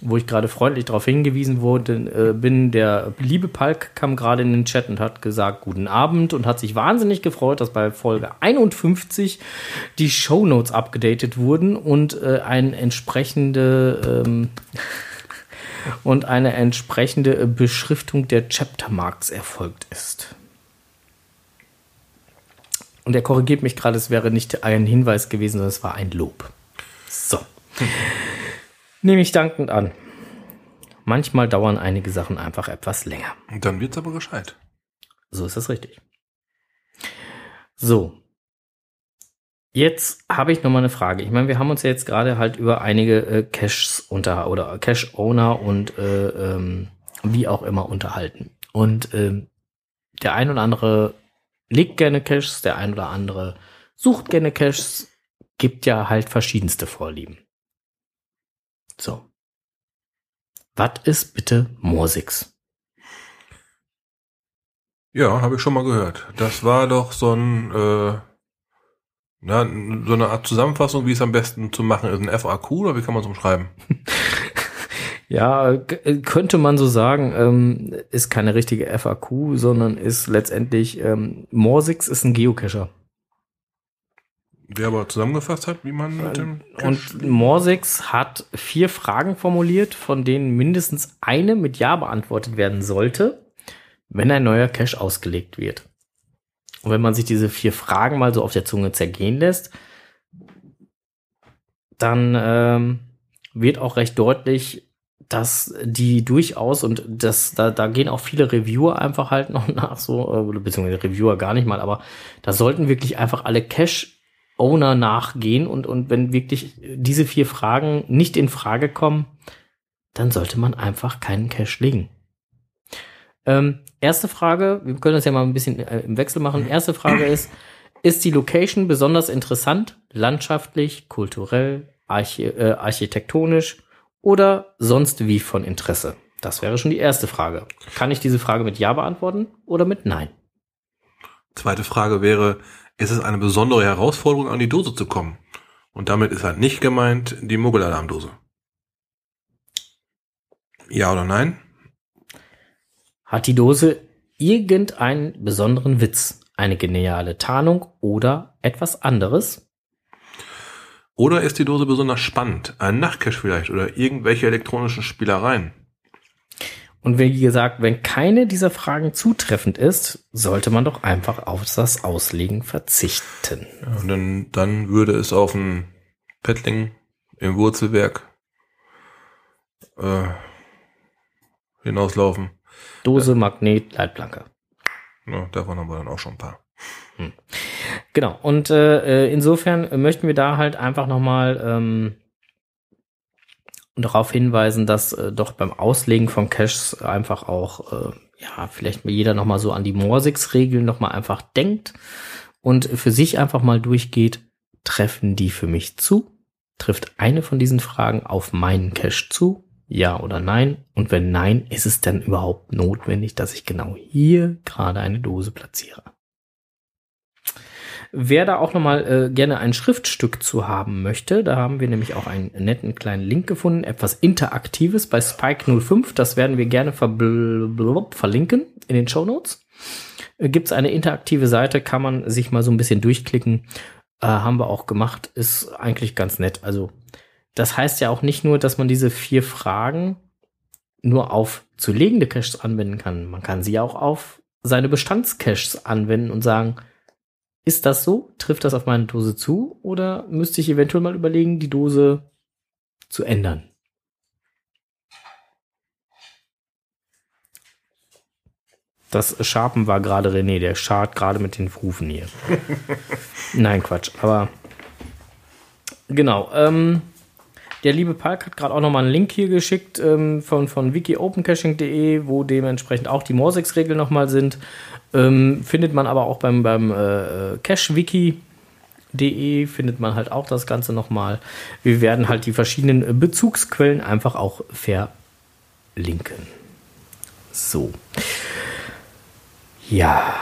wo ich gerade freundlich darauf hingewiesen wurde, äh, bin, der liebe Palk kam gerade in den Chat und hat gesagt, guten Abend und hat sich wahnsinnig gefreut, dass bei Folge 51 die Shownotes abgedatet wurden und äh, ein entsprechende ähm, und eine entsprechende Beschriftung der Chaptermarks erfolgt ist. Und er korrigiert mich gerade, es wäre nicht ein Hinweis gewesen, sondern es war ein Lob. So. Nehme ich dankend an. Manchmal dauern einige Sachen einfach etwas länger. Und dann wird's aber gescheit. So ist das richtig. So. Jetzt habe ich noch mal eine Frage. Ich meine, wir haben uns ja jetzt gerade halt über einige äh, Caches unter oder Cache-Owner und äh, ähm, wie auch immer unterhalten. Und ähm, der ein oder andere legt gerne Caches, der ein oder andere sucht gerne Caches, gibt ja halt verschiedenste Vorlieben. So. Was ist bitte Morsix? Ja, habe ich schon mal gehört. Das war doch so ein, äh, na, so eine Art Zusammenfassung, wie es am besten zu machen ist. Ein FAQ oder wie kann man es umschreiben? [laughs] Ja, k- könnte man so sagen, ähm, ist keine richtige FAQ, sondern ist letztendlich, ähm, Morsix ist ein Geocacher. Wer aber zusammengefasst hat, wie man mit dem Und Morsix hat vier Fragen formuliert, von denen mindestens eine mit Ja beantwortet werden sollte, wenn ein neuer Cache ausgelegt wird. Und wenn man sich diese vier Fragen mal so auf der Zunge zergehen lässt, dann ähm, wird auch recht deutlich, dass die durchaus und das da, da gehen auch viele Reviewer einfach halt noch [laughs] nach so äh, beziehungsweise Reviewer gar nicht mal, aber da sollten wirklich einfach alle Cache Owner nachgehen und und wenn wirklich diese vier Fragen nicht in Frage kommen, dann sollte man einfach keinen Cache legen. Ähm, erste Frage, wir können das ja mal ein bisschen äh, im Wechsel machen. Erste Frage ist, ist die Location besonders interessant, landschaftlich, kulturell, archi äh, architektonisch oder sonst wie von Interesse? Das wäre schon die erste Frage. Kann ich diese Frage mit Ja beantworten oder mit Nein? Zweite Frage wäre, ist es eine besondere Herausforderung, an die Dose zu kommen? Und damit ist halt nicht gemeint die Muggelalarmdose. Ja oder nein? Hat die Dose irgendeinen besonderen Witz, eine geniale Tarnung oder etwas anderes? Oder ist die Dose besonders spannend? Ein Nachtcache vielleicht oder irgendwelche elektronischen Spielereien? Und wie gesagt, wenn keine dieser Fragen zutreffend ist, sollte man doch einfach auf das Auslegen verzichten. Ja, und dann, dann würde es auf ein Paddling im Wurzelwerk äh, hinauslaufen. Dose, Magnet, Leitplanke. Ja, davon haben wir dann auch schon ein paar. Genau. Und äh, insofern möchten wir da halt einfach nochmal ähm, darauf hinweisen, dass äh, doch beim Auslegen von Caches einfach auch, äh, ja, vielleicht jeder nochmal so an die Morsix-Regeln nochmal einfach denkt und für sich einfach mal durchgeht, treffen die für mich zu? Trifft eine von diesen Fragen auf meinen Cache zu? Ja oder nein? Und wenn nein, ist es denn überhaupt notwendig, dass ich genau hier gerade eine Dose platziere? Wer da auch nochmal äh, gerne ein Schriftstück zu haben möchte, da haben wir nämlich auch einen netten kleinen Link gefunden, etwas Interaktives bei Spike05. Das werden wir gerne verlinken in den Show. Äh, Gibt es eine interaktive Seite, kann man sich mal so ein bisschen durchklicken. Äh, haben wir auch gemacht, ist eigentlich ganz nett. Also das heißt ja auch nicht nur, dass man diese vier Fragen nur auf zu legende Caches anwenden kann. Man kann sie auch auf seine Bestandscaches anwenden und sagen, ist das so? Trifft das auf meine Dose zu? Oder müsste ich eventuell mal überlegen, die Dose zu ändern? Das Schapen war gerade René, der schart gerade mit den Rufen hier. [laughs] Nein, Quatsch. Aber genau. Ähm, der liebe Palk hat gerade auch nochmal einen Link hier geschickt ähm, von, von wikiopencaching.de, wo dementsprechend auch die Morsix-Regeln nochmal sind. Ähm, findet man aber auch beim, beim äh, cachewiki.de findet man halt auch das Ganze nochmal. Wir werden halt die verschiedenen Bezugsquellen einfach auch verlinken. So. Ja.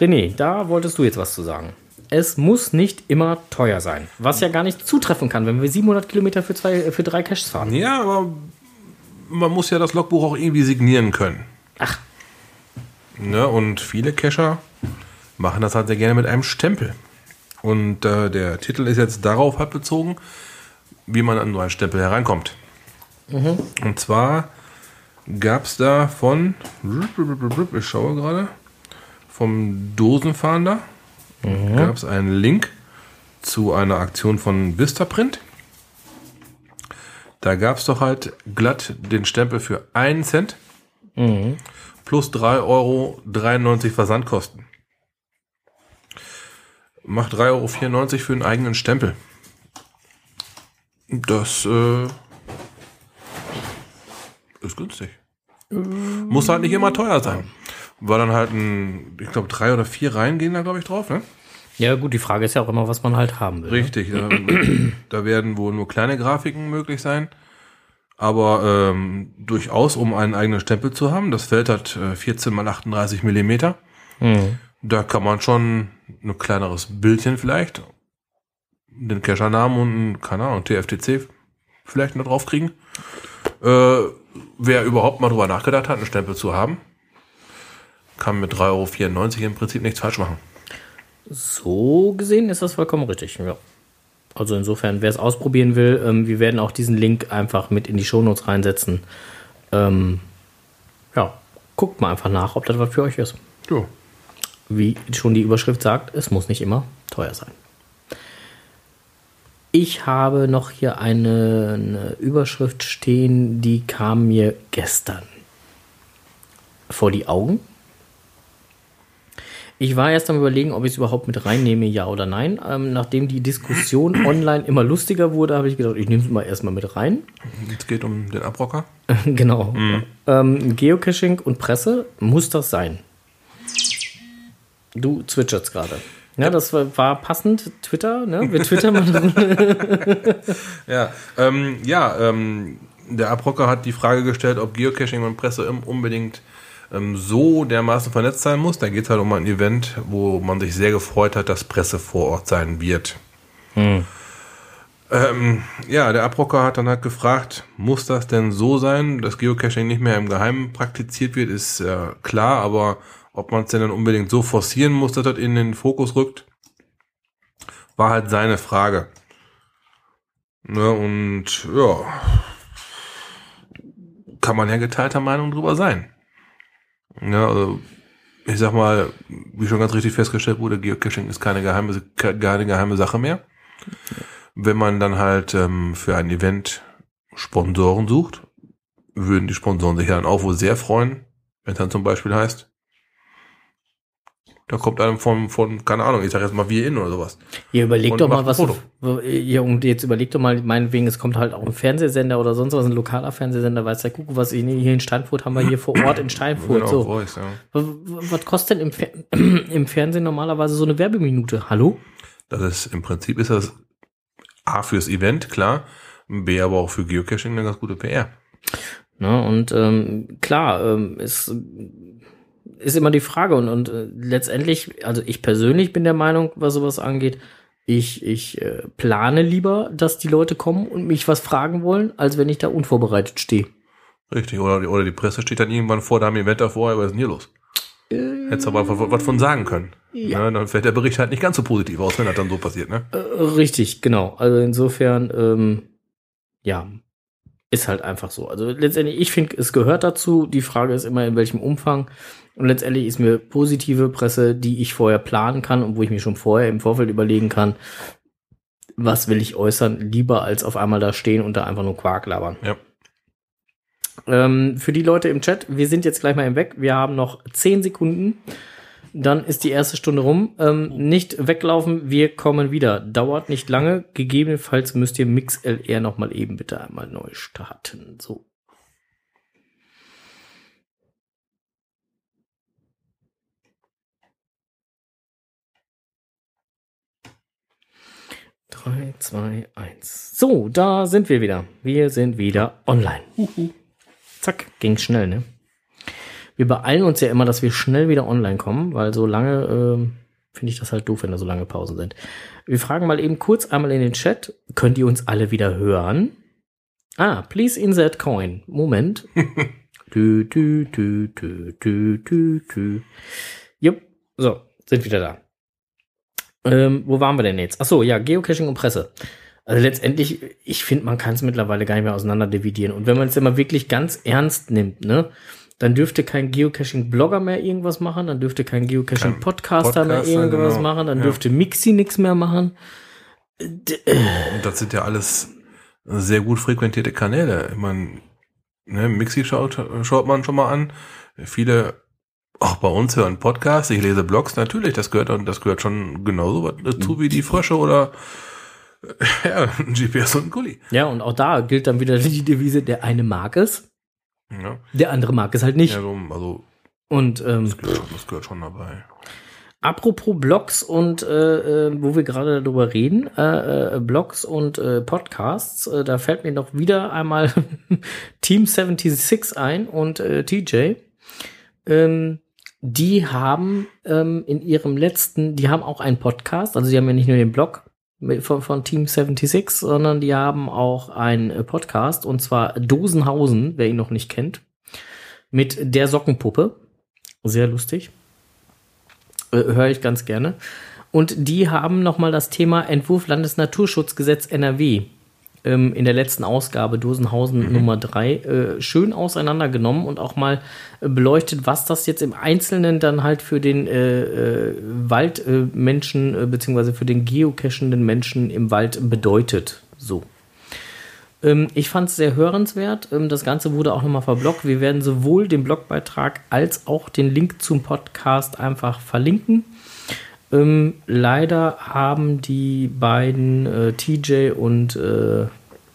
René, da wolltest du jetzt was zu sagen. Es muss nicht immer teuer sein. Was ja gar nicht zutreffen kann, wenn wir 700 Kilometer für, zwei, für drei Caches fahren. Ja, aber man muss ja das Logbuch auch irgendwie signieren können. Ach. Ne? Und viele Cacher machen das halt sehr gerne mit einem Stempel. Und äh, der Titel ist jetzt darauf halt bezogen, wie man an so einen Stempel hereinkommt. Und zwar gab es da von, ich schaue gerade, vom Dosenfahnder gab es einen Link zu einer Aktion von Vistaprint. Da gab es doch halt glatt den Stempel für einen Cent plus 3,93 Euro Versandkosten. macht 3,94 Euro für einen eigenen Stempel. Das äh, ist günstig. Muss halt nicht immer teuer sein. War dann halt ein, ich glaube, drei oder vier Reihen gehen da, glaube ich, drauf, ne? Ja, gut, die Frage ist ja auch immer, was man halt haben will. ne? Richtig. Da, [clears throat] da werden wohl nur kleine Grafiken möglich sein. Aber ähm, durchaus, um einen eigenen Stempel zu haben. Das Feld hat äh, 14 mal 38 Millimeter. Mhm. Da kann man schon ein kleineres Bildchen vielleicht, den Cacher-Namen und, ein, keine Ahnung, TFTC vielleicht noch drauf kriegen. Äh, wer überhaupt mal drüber nachgedacht hat, einen Stempel zu haben, kann mit 3,94 Euro im Prinzip nichts falsch machen. So gesehen ist das vollkommen richtig, ja. Also insofern, wer es ausprobieren will, ähm, wir werden auch diesen Link einfach mit in die Shownotes reinsetzen. Ähm, ja, guckt mal einfach nach, ob das was für euch ist. Ja. Wie schon die Überschrift sagt, es muss nicht immer teuer sein. Ich habe noch hier eine, eine Überschrift stehen, die kam mir gestern vor die Augen. Ich war erst am überlegen, ob ich es überhaupt mit reinnehme, ja oder nein. Ähm, nachdem die Diskussion [clears throat] online immer lustiger wurde, habe ich gedacht, ich nehme es mal erstmal mit rein. Es geht um den Abrocker. [laughs] genau. Ähm, Geocaching und Presse muss das sein. Du zwitscherst gerade. Ja, das war, passend. Twitter, ne? Wir [laughs] twittern mal. [laughs] Ja, ähm, ja ähm, der Abrocker hat die Frage gestellt, ob Geocaching und Presse unbedingt ähm, so dermaßen vernetzt sein muss. Da geht es halt um ein Event, wo man sich sehr gefreut hat, dass Presse vor Ort sein wird. Ähm, ja, der Abrocker hat dann halt gefragt, muss das denn so sein, dass Geocaching nicht mehr im Geheimen praktiziert wird, ist äh, klar, aber ob man es denn dann unbedingt so forcieren muss, dass das in den Fokus rückt, war halt seine Frage. Ne, und ja, kann man ja geteilter Meinung drüber sein. Ja, also, ich sag mal, wie schon ganz richtig festgestellt wurde, Geocaching ist keine geheime, keine geheime Sache mehr. Wenn man dann halt ähm, für ein Event Sponsoren sucht, würden die Sponsoren sich dann auch wohl sehr freuen, wenn es dann zum Beispiel heißt, da kommt einem von, von, keine Ahnung, ich sag jetzt mal wir in oder sowas. Ihr überlegt Und doch mal, was. Ihr, und jetzt überlegt doch mal, meinetwegen, es kommt halt auch ein Fernsehsender oder sonst was, ein lokaler Fernsehsender, weiß der Kuckuck, was in- hier in Steinfurt haben wir hier vor Ort in Steinfurt. Genau, so. Voice, ja. W- w- Was kostet denn im, Fer [clears throat] im Fernsehen normalerweise so eine Werbeminute? Hallo? Das ist im Prinzip ist das A fürs Event, klar, B aber auch für Geocaching eine ganz gute PR. Ne, und ähm, klar, ähm, ist, ist immer die Frage und, und äh, letztendlich, also ich persönlich bin der Meinung, was sowas angeht, ich, ich äh, plane lieber, dass die Leute kommen und mich was fragen wollen, als wenn ich da unvorbereitet stehe. Richtig, oder, die- oder die Presse steht dann irgendwann vor deinem Event davor, was ist denn hier los? Hättest aber was, was von sagen können. Ja. Ne, dann fällt der Bericht halt nicht ganz so positiv aus, wenn das dann so passiert, ne? Äh, richtig, genau. Also insofern, ähm, ja, ist halt einfach so. Also letztendlich, ich finde, es gehört dazu. Die Frage ist immer, in welchem Umfang. Und letztendlich ist mir positive Presse, die ich vorher planen kann und wo ich mir schon vorher im Vorfeld überlegen kann, was will ich äußern, lieber als auf einmal da stehen und da einfach nur Quark labern. Ja. Ähm, für die Leute im Chat, wir sind jetzt gleich mal im Weg. Wir haben noch zehn Sekunden. Dann ist die erste Stunde rum. Ähm, nicht weglaufen, wir kommen wieder. Dauert nicht lange. Gegebenenfalls müsst ihr MixLR noch mal eben bitte einmal neu starten. So. Drei, zwei, eins. So, da sind wir wieder. Wir sind wieder online. Zack, ging schnell, ne? Wir beeilen uns ja immer, dass wir schnell wieder online kommen, weil so lange ähm, finde ich das halt doof, wenn da so lange Pausen sind. Wir fragen mal eben kurz einmal in den Chat, könnt ihr uns alle wieder hören? Ah, please insert coin. Moment. [laughs] Tü, tü, tü, tü, tü, tü, tü. Jupp, so, sind wieder da. Ähm, wo waren wir denn jetzt? Ach so, ja, Geocaching und Presse. Also letztendlich, ich finde, man kann es mittlerweile gar nicht mehr auseinander dividieren. Und wenn man es immer wirklich ganz ernst nimmt, ne, dann dürfte kein Geocaching-Blogger mehr irgendwas machen, dann dürfte kein Geocaching-Podcaster mehr irgendwas genau. machen, dann Ja. dürfte Mixi nichts mehr machen. Und das sind ja alles sehr gut frequentierte Kanäle. Ich meine, ne, Mixi schaut, schaut man schon mal an. Viele Auch bei uns hören Podcasts, ich lese Blogs, natürlich, das gehört und das gehört schon genauso dazu wie die Frösche oder [laughs] ja, ein GPS und ein Gulli. Ja, und auch da gilt dann wieder die Devise, der eine mag es, Ja, der andere mag es halt nicht. ja so, also Und ähm, das gehört, das gehört schon dabei. Apropos Blogs und äh, äh, wo wir gerade darüber reden, äh, äh, Blogs und äh, Podcasts, äh, da fällt mir noch wieder einmal [laughs] Team 76 ein und äh, TJ. Ähm, die haben ähm, in ihrem letzten, die haben auch einen Podcast, also sie haben ja nicht nur den Blog von, von Team 76, sondern die haben auch einen äh, Podcast und zwar Dosenhausen, wer ihn noch nicht kennt, mit der Sockenpuppe. Sehr lustig äh, höre ich ganz gerne. Und die haben nochmal das Thema Entwurf Landesnaturschutzgesetz NRW ähm, in der letzten Ausgabe Dosenhausen Nummer 3 äh, schön auseinandergenommen und auch mal äh, beleuchtet, was das jetzt im Einzelnen dann halt für den äh, äh, Waldmenschen Menschen, beziehungsweise für den geocachenden Menschen im Wald bedeutet. So. Ähm, ich fand es sehr hörenswert. Ähm, das Ganze wurde auch nochmal verblockt. Wir werden sowohl den Blogbeitrag als auch den Link zum Podcast einfach verlinken. Ähm, leider haben die beiden äh, TJ und äh,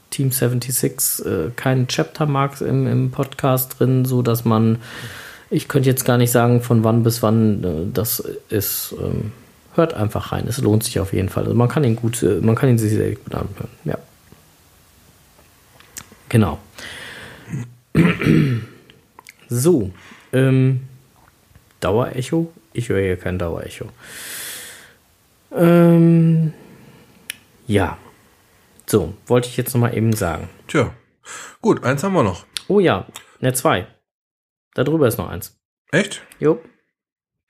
Team 76 äh, keinen Chaptermark im, im Podcast drin, so dass man, ich könnte jetzt gar nicht sagen, von wann bis wann äh, das ist. Ähm, hört einfach rein. Es lohnt sich auf jeden Fall. Also man kann ihn gut, äh, man kann ihn sich sehr gut anhören. Ja. Genau. So, ähm, Dauerecho? Ich höre hier kein Dauerecho. Ähm, ja. So, wollte ich jetzt noch mal eben sagen. Tja, gut, eins haben wir noch. Oh ja, ne, zwei. Da drüber ist noch eins. Echt? Jo.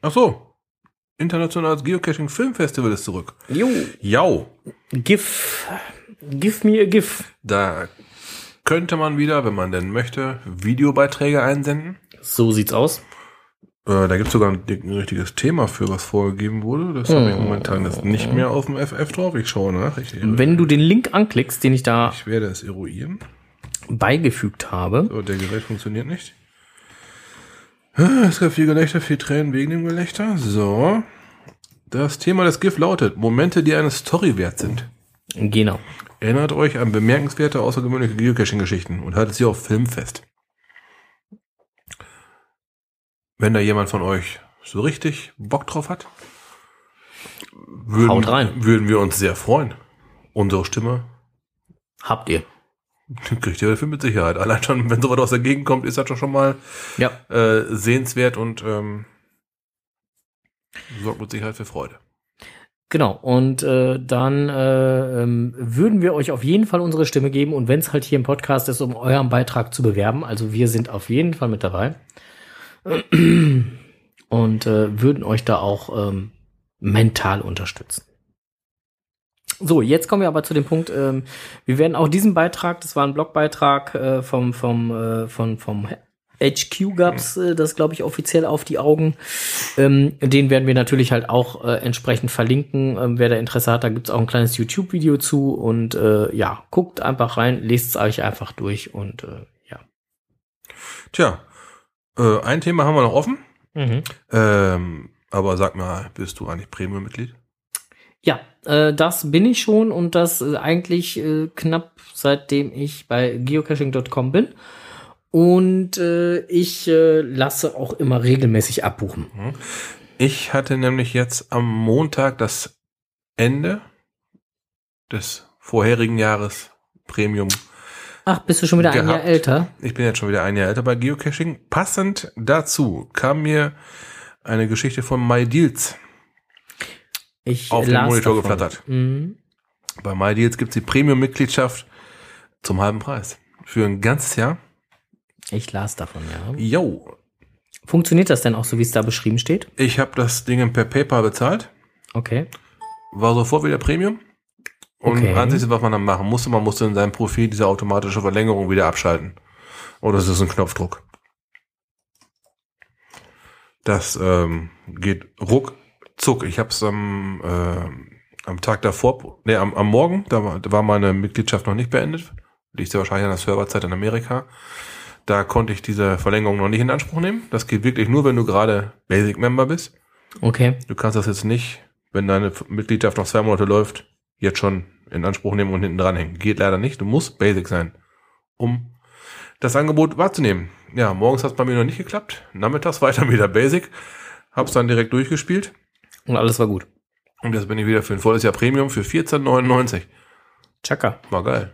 Ach so. Internationales Geocaching Filmfestival ist zurück. Jo. Jau. Gif. Give me a GIF. Da könnte man wieder, wenn man denn möchte, Videobeiträge einsenden. So sieht's aus. Äh, da gibt es sogar ein, ein richtiges Thema für, was vorgegeben wurde. Das habe ich momentan jetzt nicht mehr auf dem FF drauf. Ich schaue nach. Ich, Wenn du den Link anklickst, den ich da ich werde es eruieren. beigefügt habe, So, der Gerät funktioniert nicht. Ah, Es gab viel Gelächter, viel Tränen wegen dem Gelächter. So. Das Thema des GIF lautet, Momente, die eine Story wert sind. genau. Erinnert euch an bemerkenswerte, außergewöhnliche Geocaching-Geschichten und haltet sie auf Film fest. Wenn da jemand von euch so richtig Bock drauf hat, würden, Haut rein. würden wir uns sehr freuen. Unsere Stimme Habt ihr. kriegt ihr dafür mit Sicherheit. Allein schon, wenn sowas aus der Gegend kommt, ist das doch schon mal Ja. äh, sehenswert und ähm, sorgt mit Sicherheit für Freude. Genau, und äh, dann äh, ähm, würden wir euch auf jeden Fall unsere Stimme geben und wenn es halt hier im Podcast ist, um euren Beitrag zu bewerben, also wir sind auf jeden Fall mit dabei [clears throat] und äh, würden euch da auch ähm, mental unterstützen. So, jetzt kommen wir aber zu dem Punkt, ähm, wir werden auch diesen Beitrag, das war ein Blogbeitrag äh, vom, vom, äh, von, vom HQ gab's äh, das, glaube ich, offiziell auf die Augen. Ähm, den werden wir natürlich halt auch äh, entsprechend verlinken. Ähm, wer da Interesse hat, da gibt's auch ein kleines YouTube-Video zu. Und äh, ja, guckt einfach rein, lest es euch einfach durch und äh, ja. Tja, äh, ein Thema haben wir noch offen. Mhm. Ähm, aber sag mal, bist du eigentlich Premium-Mitglied? Ja, äh, das bin ich schon und das äh, eigentlich äh, knapp seitdem ich bei geocaching.com bin. Und äh, ich äh, lasse auch immer regelmäßig abbuchen. Ich hatte nämlich jetzt am Montag das Ende des vorherigen Jahres Premium. Ach, bist du schon wieder ein Jahr Gehabt. älter? Ich bin jetzt schon wieder ein Jahr älter bei Geocaching. Passend dazu kam mir eine Geschichte von MyDeals Ich auf den Monitor davon. geflattert. Mhm. Bei MyDeals gibt's die Premium-Mitgliedschaft zum halben Preis. Für ein ganzes Jahr. Ich las davon, ja. Yo, Funktioniert das denn auch so, wie es da beschrieben steht? ich habe das Ding per PayPal bezahlt. Okay. War sofort wieder Premium. Und Okay. einziges, was man dann machen musste, man musste in seinem Profil diese automatische Verlängerung wieder abschalten. Oder es ist ein Knopfdruck. Das ähm, geht ruckzuck. Ich habe es am, äh, am Tag davor, nee, am, am Morgen, da war, da war meine Mitgliedschaft noch nicht beendet. Liegt ja wahrscheinlich an der Serverzeit in Amerika. Da konnte ich diese Verlängerung noch nicht in Anspruch nehmen. Das geht wirklich nur, wenn du gerade Basic-Member bist. Okay. Du kannst das jetzt nicht, wenn deine Mitgliedschaft noch zwei Monate läuft, jetzt schon in Anspruch nehmen und hinten dranhängen. Geht leider nicht. Du musst Basic sein, um das Angebot wahrzunehmen. Ja, morgens hat es bei mir noch nicht geklappt. Nachmittags weiter wieder Basic. Hab's dann direkt durchgespielt. Und alles war gut. Und jetzt bin ich wieder für ein volles Jahr Premium für 14,99. Chaka. War geil.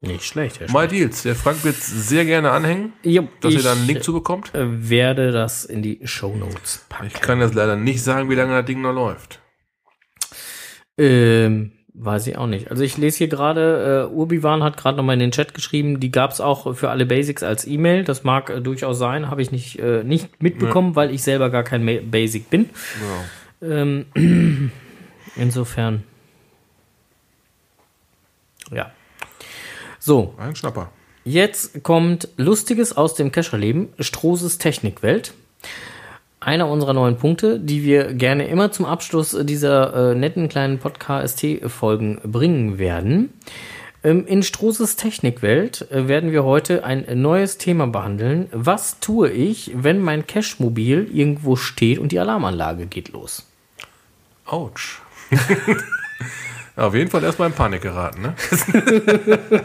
Nicht schlecht, Herr My Deals. Der Frank wird sehr gerne anhängen, Jo, dass ihr da einen Link zu bekommt. äh, werde das in die Shownotes packen. Ich kann jetzt leider nicht sagen, wie lange das Ding noch läuft. Ähm, weiß ich auch nicht. Also ich lese hier gerade, äh, Urbiwan hat gerade nochmal in den Chat geschrieben, die gab's auch für alle Basics als E-Mail. Das mag äh, durchaus sein, habe ich nicht, äh, nicht mitbekommen, weil ich selber gar kein Ma Basic bin. Ja. Ähm, [clears throat] insofern. Ja. So, Ein Schnapper. Jetzt kommt Lustiges aus dem Kescherleben, Strohses Technikwelt. Einer unserer neuen Punkte, die wir gerne immer zum Abschluss dieser äh, netten kleinen Podcast-Folgen bringen werden. Ähm, in Strohses Technikwelt äh, werden wir heute ein neues Thema behandeln. Was tue ich, wenn mein Cashmobil irgendwo steht und die Alarmanlage geht los? Autsch. [laughs] Auf jeden Fall erstmal in Panik geraten, ne? [laughs]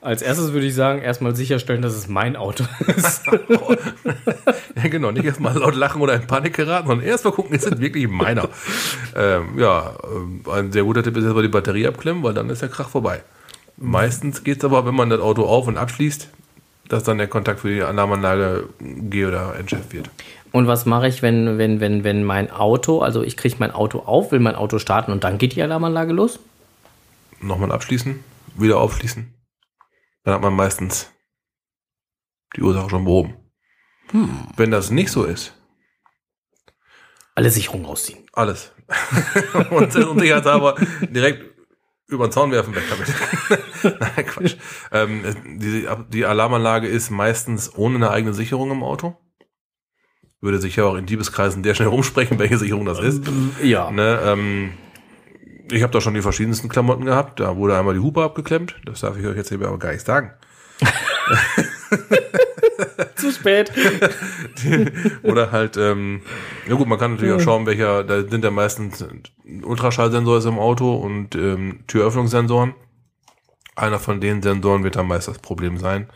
Als erstes würde ich sagen, erstmal sicherstellen, dass es mein Auto ist. [laughs] [laughs] Ja, genau. Nicht erstmal laut lachen oder in Panik geraten, sondern erstmal gucken, ist es wirklich meiner. [laughs] ähm, ja, ähm, ein sehr guter Tipp ist erstmal die Batterie abklemmen, weil dann ist der Krach vorbei. Meistens geht's aber, wenn man das Auto auf- und abschließt, dass dann der Kontakt für die Alarmanlage G- oder entschärft wird. Und was mache ich, wenn, wenn, wenn, wenn mein Auto, also ich kriege mein Auto auf, will mein Auto starten und dann geht die Alarmanlage los? Nochmal abschließen, wieder aufschließen. Dann hat man meistens die Ursache schon behoben. Wenn das nicht so ist, Alle Sicherungen rausziehen. alles. [laughs] und unsicherheitshalber direkt über den Zaun werfen weg damit. [laughs] Nein, Quatsch. Ähm, die, die Alarmanlage ist meistens ohne eine eigene Sicherung im Auto. Würde sich ja auch in Diebeskreisen der schnell rumsprechen, welche Sicherung das ist. Ja. Ne, ähm, ich habe da schon die verschiedensten Klamotten gehabt. Da wurde einmal die Hupe abgeklemmt. Das darf ich euch jetzt hier aber gar nicht sagen. [laughs] [laughs] Zu spät. [laughs] Oder halt, ähm, ja gut, man kann natürlich auch schauen, welcher, da sind ja meistens Ultraschallsensor ist im Auto und ähm, Türöffnungssensoren. Einer von den Sensoren wird dann meist das Problem sein.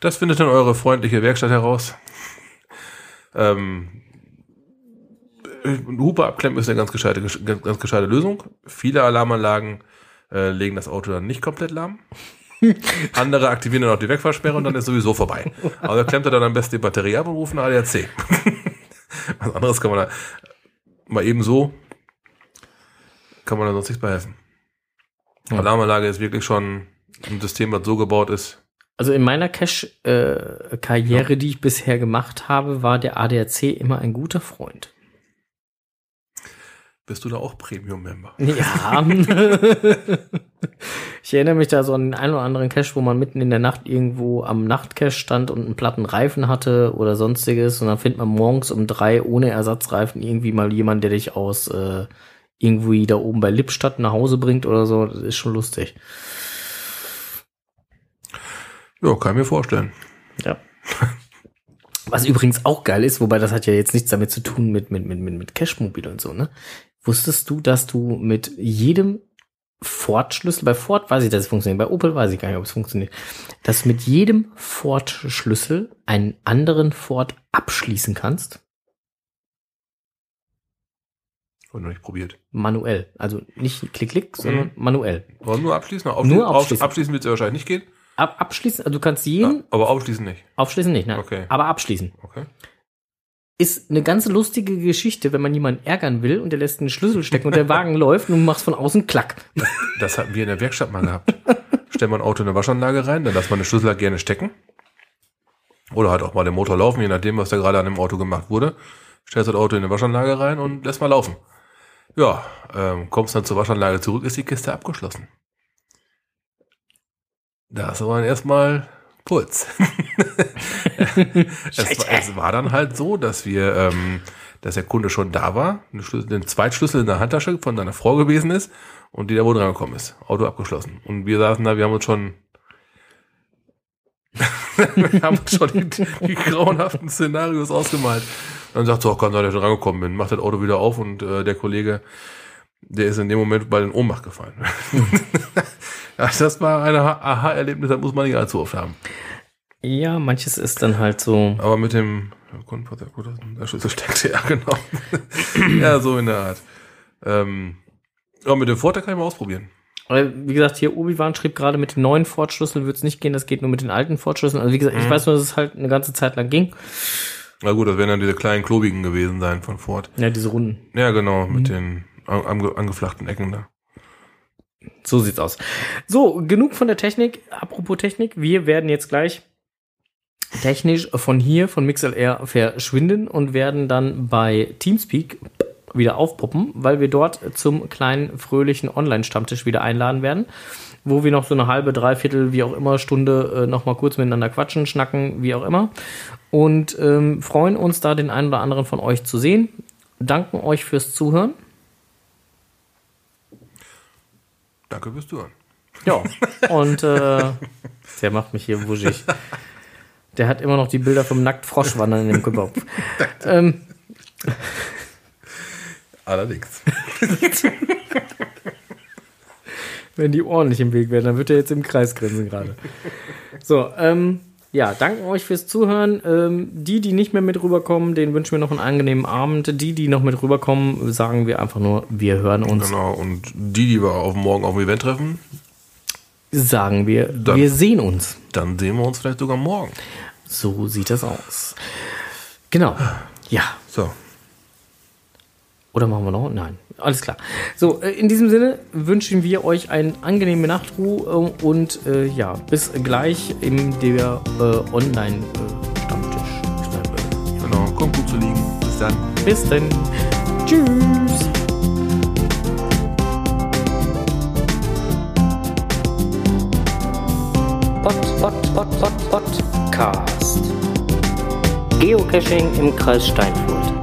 Das findet dann eure freundliche Werkstatt heraus. Ähm, äh, Hupe abklemmen ist eine ganz gescheite, ganz, ganz gescheite Lösung. Viele Alarmanlagen äh, legen das Auto dann nicht komplett lahm. [laughs] Andere aktivieren dann auch die Wegfahrsperre und dann ist sowieso vorbei. Aber da klemmt er dann am besten die Batterie ab und ruft einen ADAC. [laughs] Was anderes kann man da mal eben so kann man da sonst nichts bei helfen. Ja. Alarmanlage ist wirklich schon ein System, was so gebaut ist. Also in meiner Cache-Karriere, die ich bisher gemacht habe, war der ADAC immer ein guter Freund. Bist du da auch Premium-Member? Ja. [laughs] [laughs] ich erinnere mich da so an den einen oder anderen Cache, wo man mitten in der Nacht irgendwo am Nachtcache stand und einen platten Reifen hatte oder sonstiges und dann findet man morgens um drei ohne Ersatzreifen irgendwie mal jemand, der dich aus äh, irgendwie da oben bei Lippstadt nach Hause bringt oder so. Das ist schon lustig. Ja, kann ich mir vorstellen. Ja. Was übrigens auch geil ist, wobei das hat ja jetzt nichts damit zu tun mit, mit, mit, mit, mit Cashmobil und so, ne? Wusstest du, dass du mit jedem Ford-Schlüssel, bei Ford weiß ich, dass es funktioniert, bei Opel weiß ich gar nicht, ob es funktioniert, dass du mit jedem Ford-Schlüssel einen anderen Ford abschließen kannst? Und noch nicht probiert. Manuell. Also nicht klick, klick, sondern manuell. Aber nur abschließen? Auf, Nur auf- abschließen. Abschließen wird es ja wahrscheinlich nicht gehen. Ab, abschließen, also du kannst jeden, Ja, aber aufschließen nicht. aufschließen nicht, ne? Okay. Aber abschließen. Okay. Ist eine ganz lustige Geschichte, wenn man jemanden ärgern will und der lässt einen Schlüssel stecken und der Wagen [laughs] läuft und du machst von außen Klack. Das hatten wir in der Werkstatt mal gehabt. Stellen wir ein Auto in eine Waschanlage rein, dann lässt man den Schlüssel halt gerne stecken. Oder halt auch mal den Motor laufen, je nachdem, was da gerade an dem Auto gemacht wurde. Stellst das Auto in eine Waschanlage rein und lässt mal laufen. Ja, ähm, kommst dann zur Waschanlage zurück, ist die Kiste abgeschlossen. Da ist aber erstmal Puls. [laughs] es, war- es war dann halt so, dass wir, ähm, dass der Kunde schon da war, den Zweitschlüssel in der Handtasche von seiner Frau gewesen ist und die da wo dran gekommen ist. Auto abgeschlossen. Und wir saßen da, wir haben uns schon [laughs] Wir haben uns schon die, die grauenhaften Szenarios ausgemalt. Dann sagt so, oh, kann sein, dass ich rangekommen bin. Macht das Auto wieder auf und äh, der Kollege, der ist in dem Moment bei den Ohnmacht gefallen. [laughs] ja, das war ein Aha-Erlebnis, das muss man nicht allzu oft haben. Ja, manches ist dann halt so. Aber mit dem gut, der Schlüssel steckte, ja, genau. [laughs] ja, so in der Art. Ähm, aber mit dem Vorteil kann ich mal ausprobieren. Wie gesagt, hier Obi-Wan schrieb gerade, mit den neuen Ford-Schlüsseln wird es nicht gehen, das geht nur mit den alten Ford-Schlüsseln. Also wie gesagt, ich Mhm. weiß nur, dass es halt eine ganze Zeit lang ging. Na gut, das werden dann diese kleinen klobigen gewesen sein von Ford. Ja, diese Runden. Ja, genau, mit den an- ange, angeflachten Ecken da. So sieht's aus. So, genug von der Technik. Apropos Technik, wir werden jetzt gleich technisch von hier, von MixLR verschwinden und werden dann bei Teamspeak wieder aufpoppen, weil wir dort zum kleinen fröhlichen Online-Stammtisch wieder einladen werden, wo wir noch so eine halbe, dreiviertel, wie auch immer, Stunde äh, noch mal kurz miteinander quatschen, schnacken, wie auch immer. Und ähm, freuen uns da den einen oder anderen von euch zu sehen. Danken euch fürs Zuhören. Danke fürs Zuhören. Ja, und äh, der macht mich hier wuschig. Der hat immer noch die Bilder vom Nacktfroschwandern in dem Kopf. ähm, Allerdings. wenn die Ohren nicht im Weg wären, dann wird er jetzt im Kreis grinsen gerade. So, ähm, ja, danken euch fürs Zuhören. Ähm, die, die nicht mehr mit rüberkommen, denen wünschen wir noch einen angenehmen Abend. Die, die noch mit rüberkommen, sagen wir einfach nur, wir hören uns. Genau, und die, die wir auf morgen auf dem Event treffen, Sagen wir, Dann- wir sehen uns. dann sehen wir uns vielleicht sogar morgen. So sieht das aus. Genau. Ja. So. Oder machen wir noch? Nein. Alles klar. So, äh, in diesem Sinne wünschen wir euch eine angenehme Nachtruhe äh, und äh, ja, bis gleich in der äh, Online-Stammtisch. Genau, kommt gut zu liegen. Bis dann. bis dann. Tschüss. Pod, pod, pod, pod, Podcast. Geocaching im Kreis Steinfurt.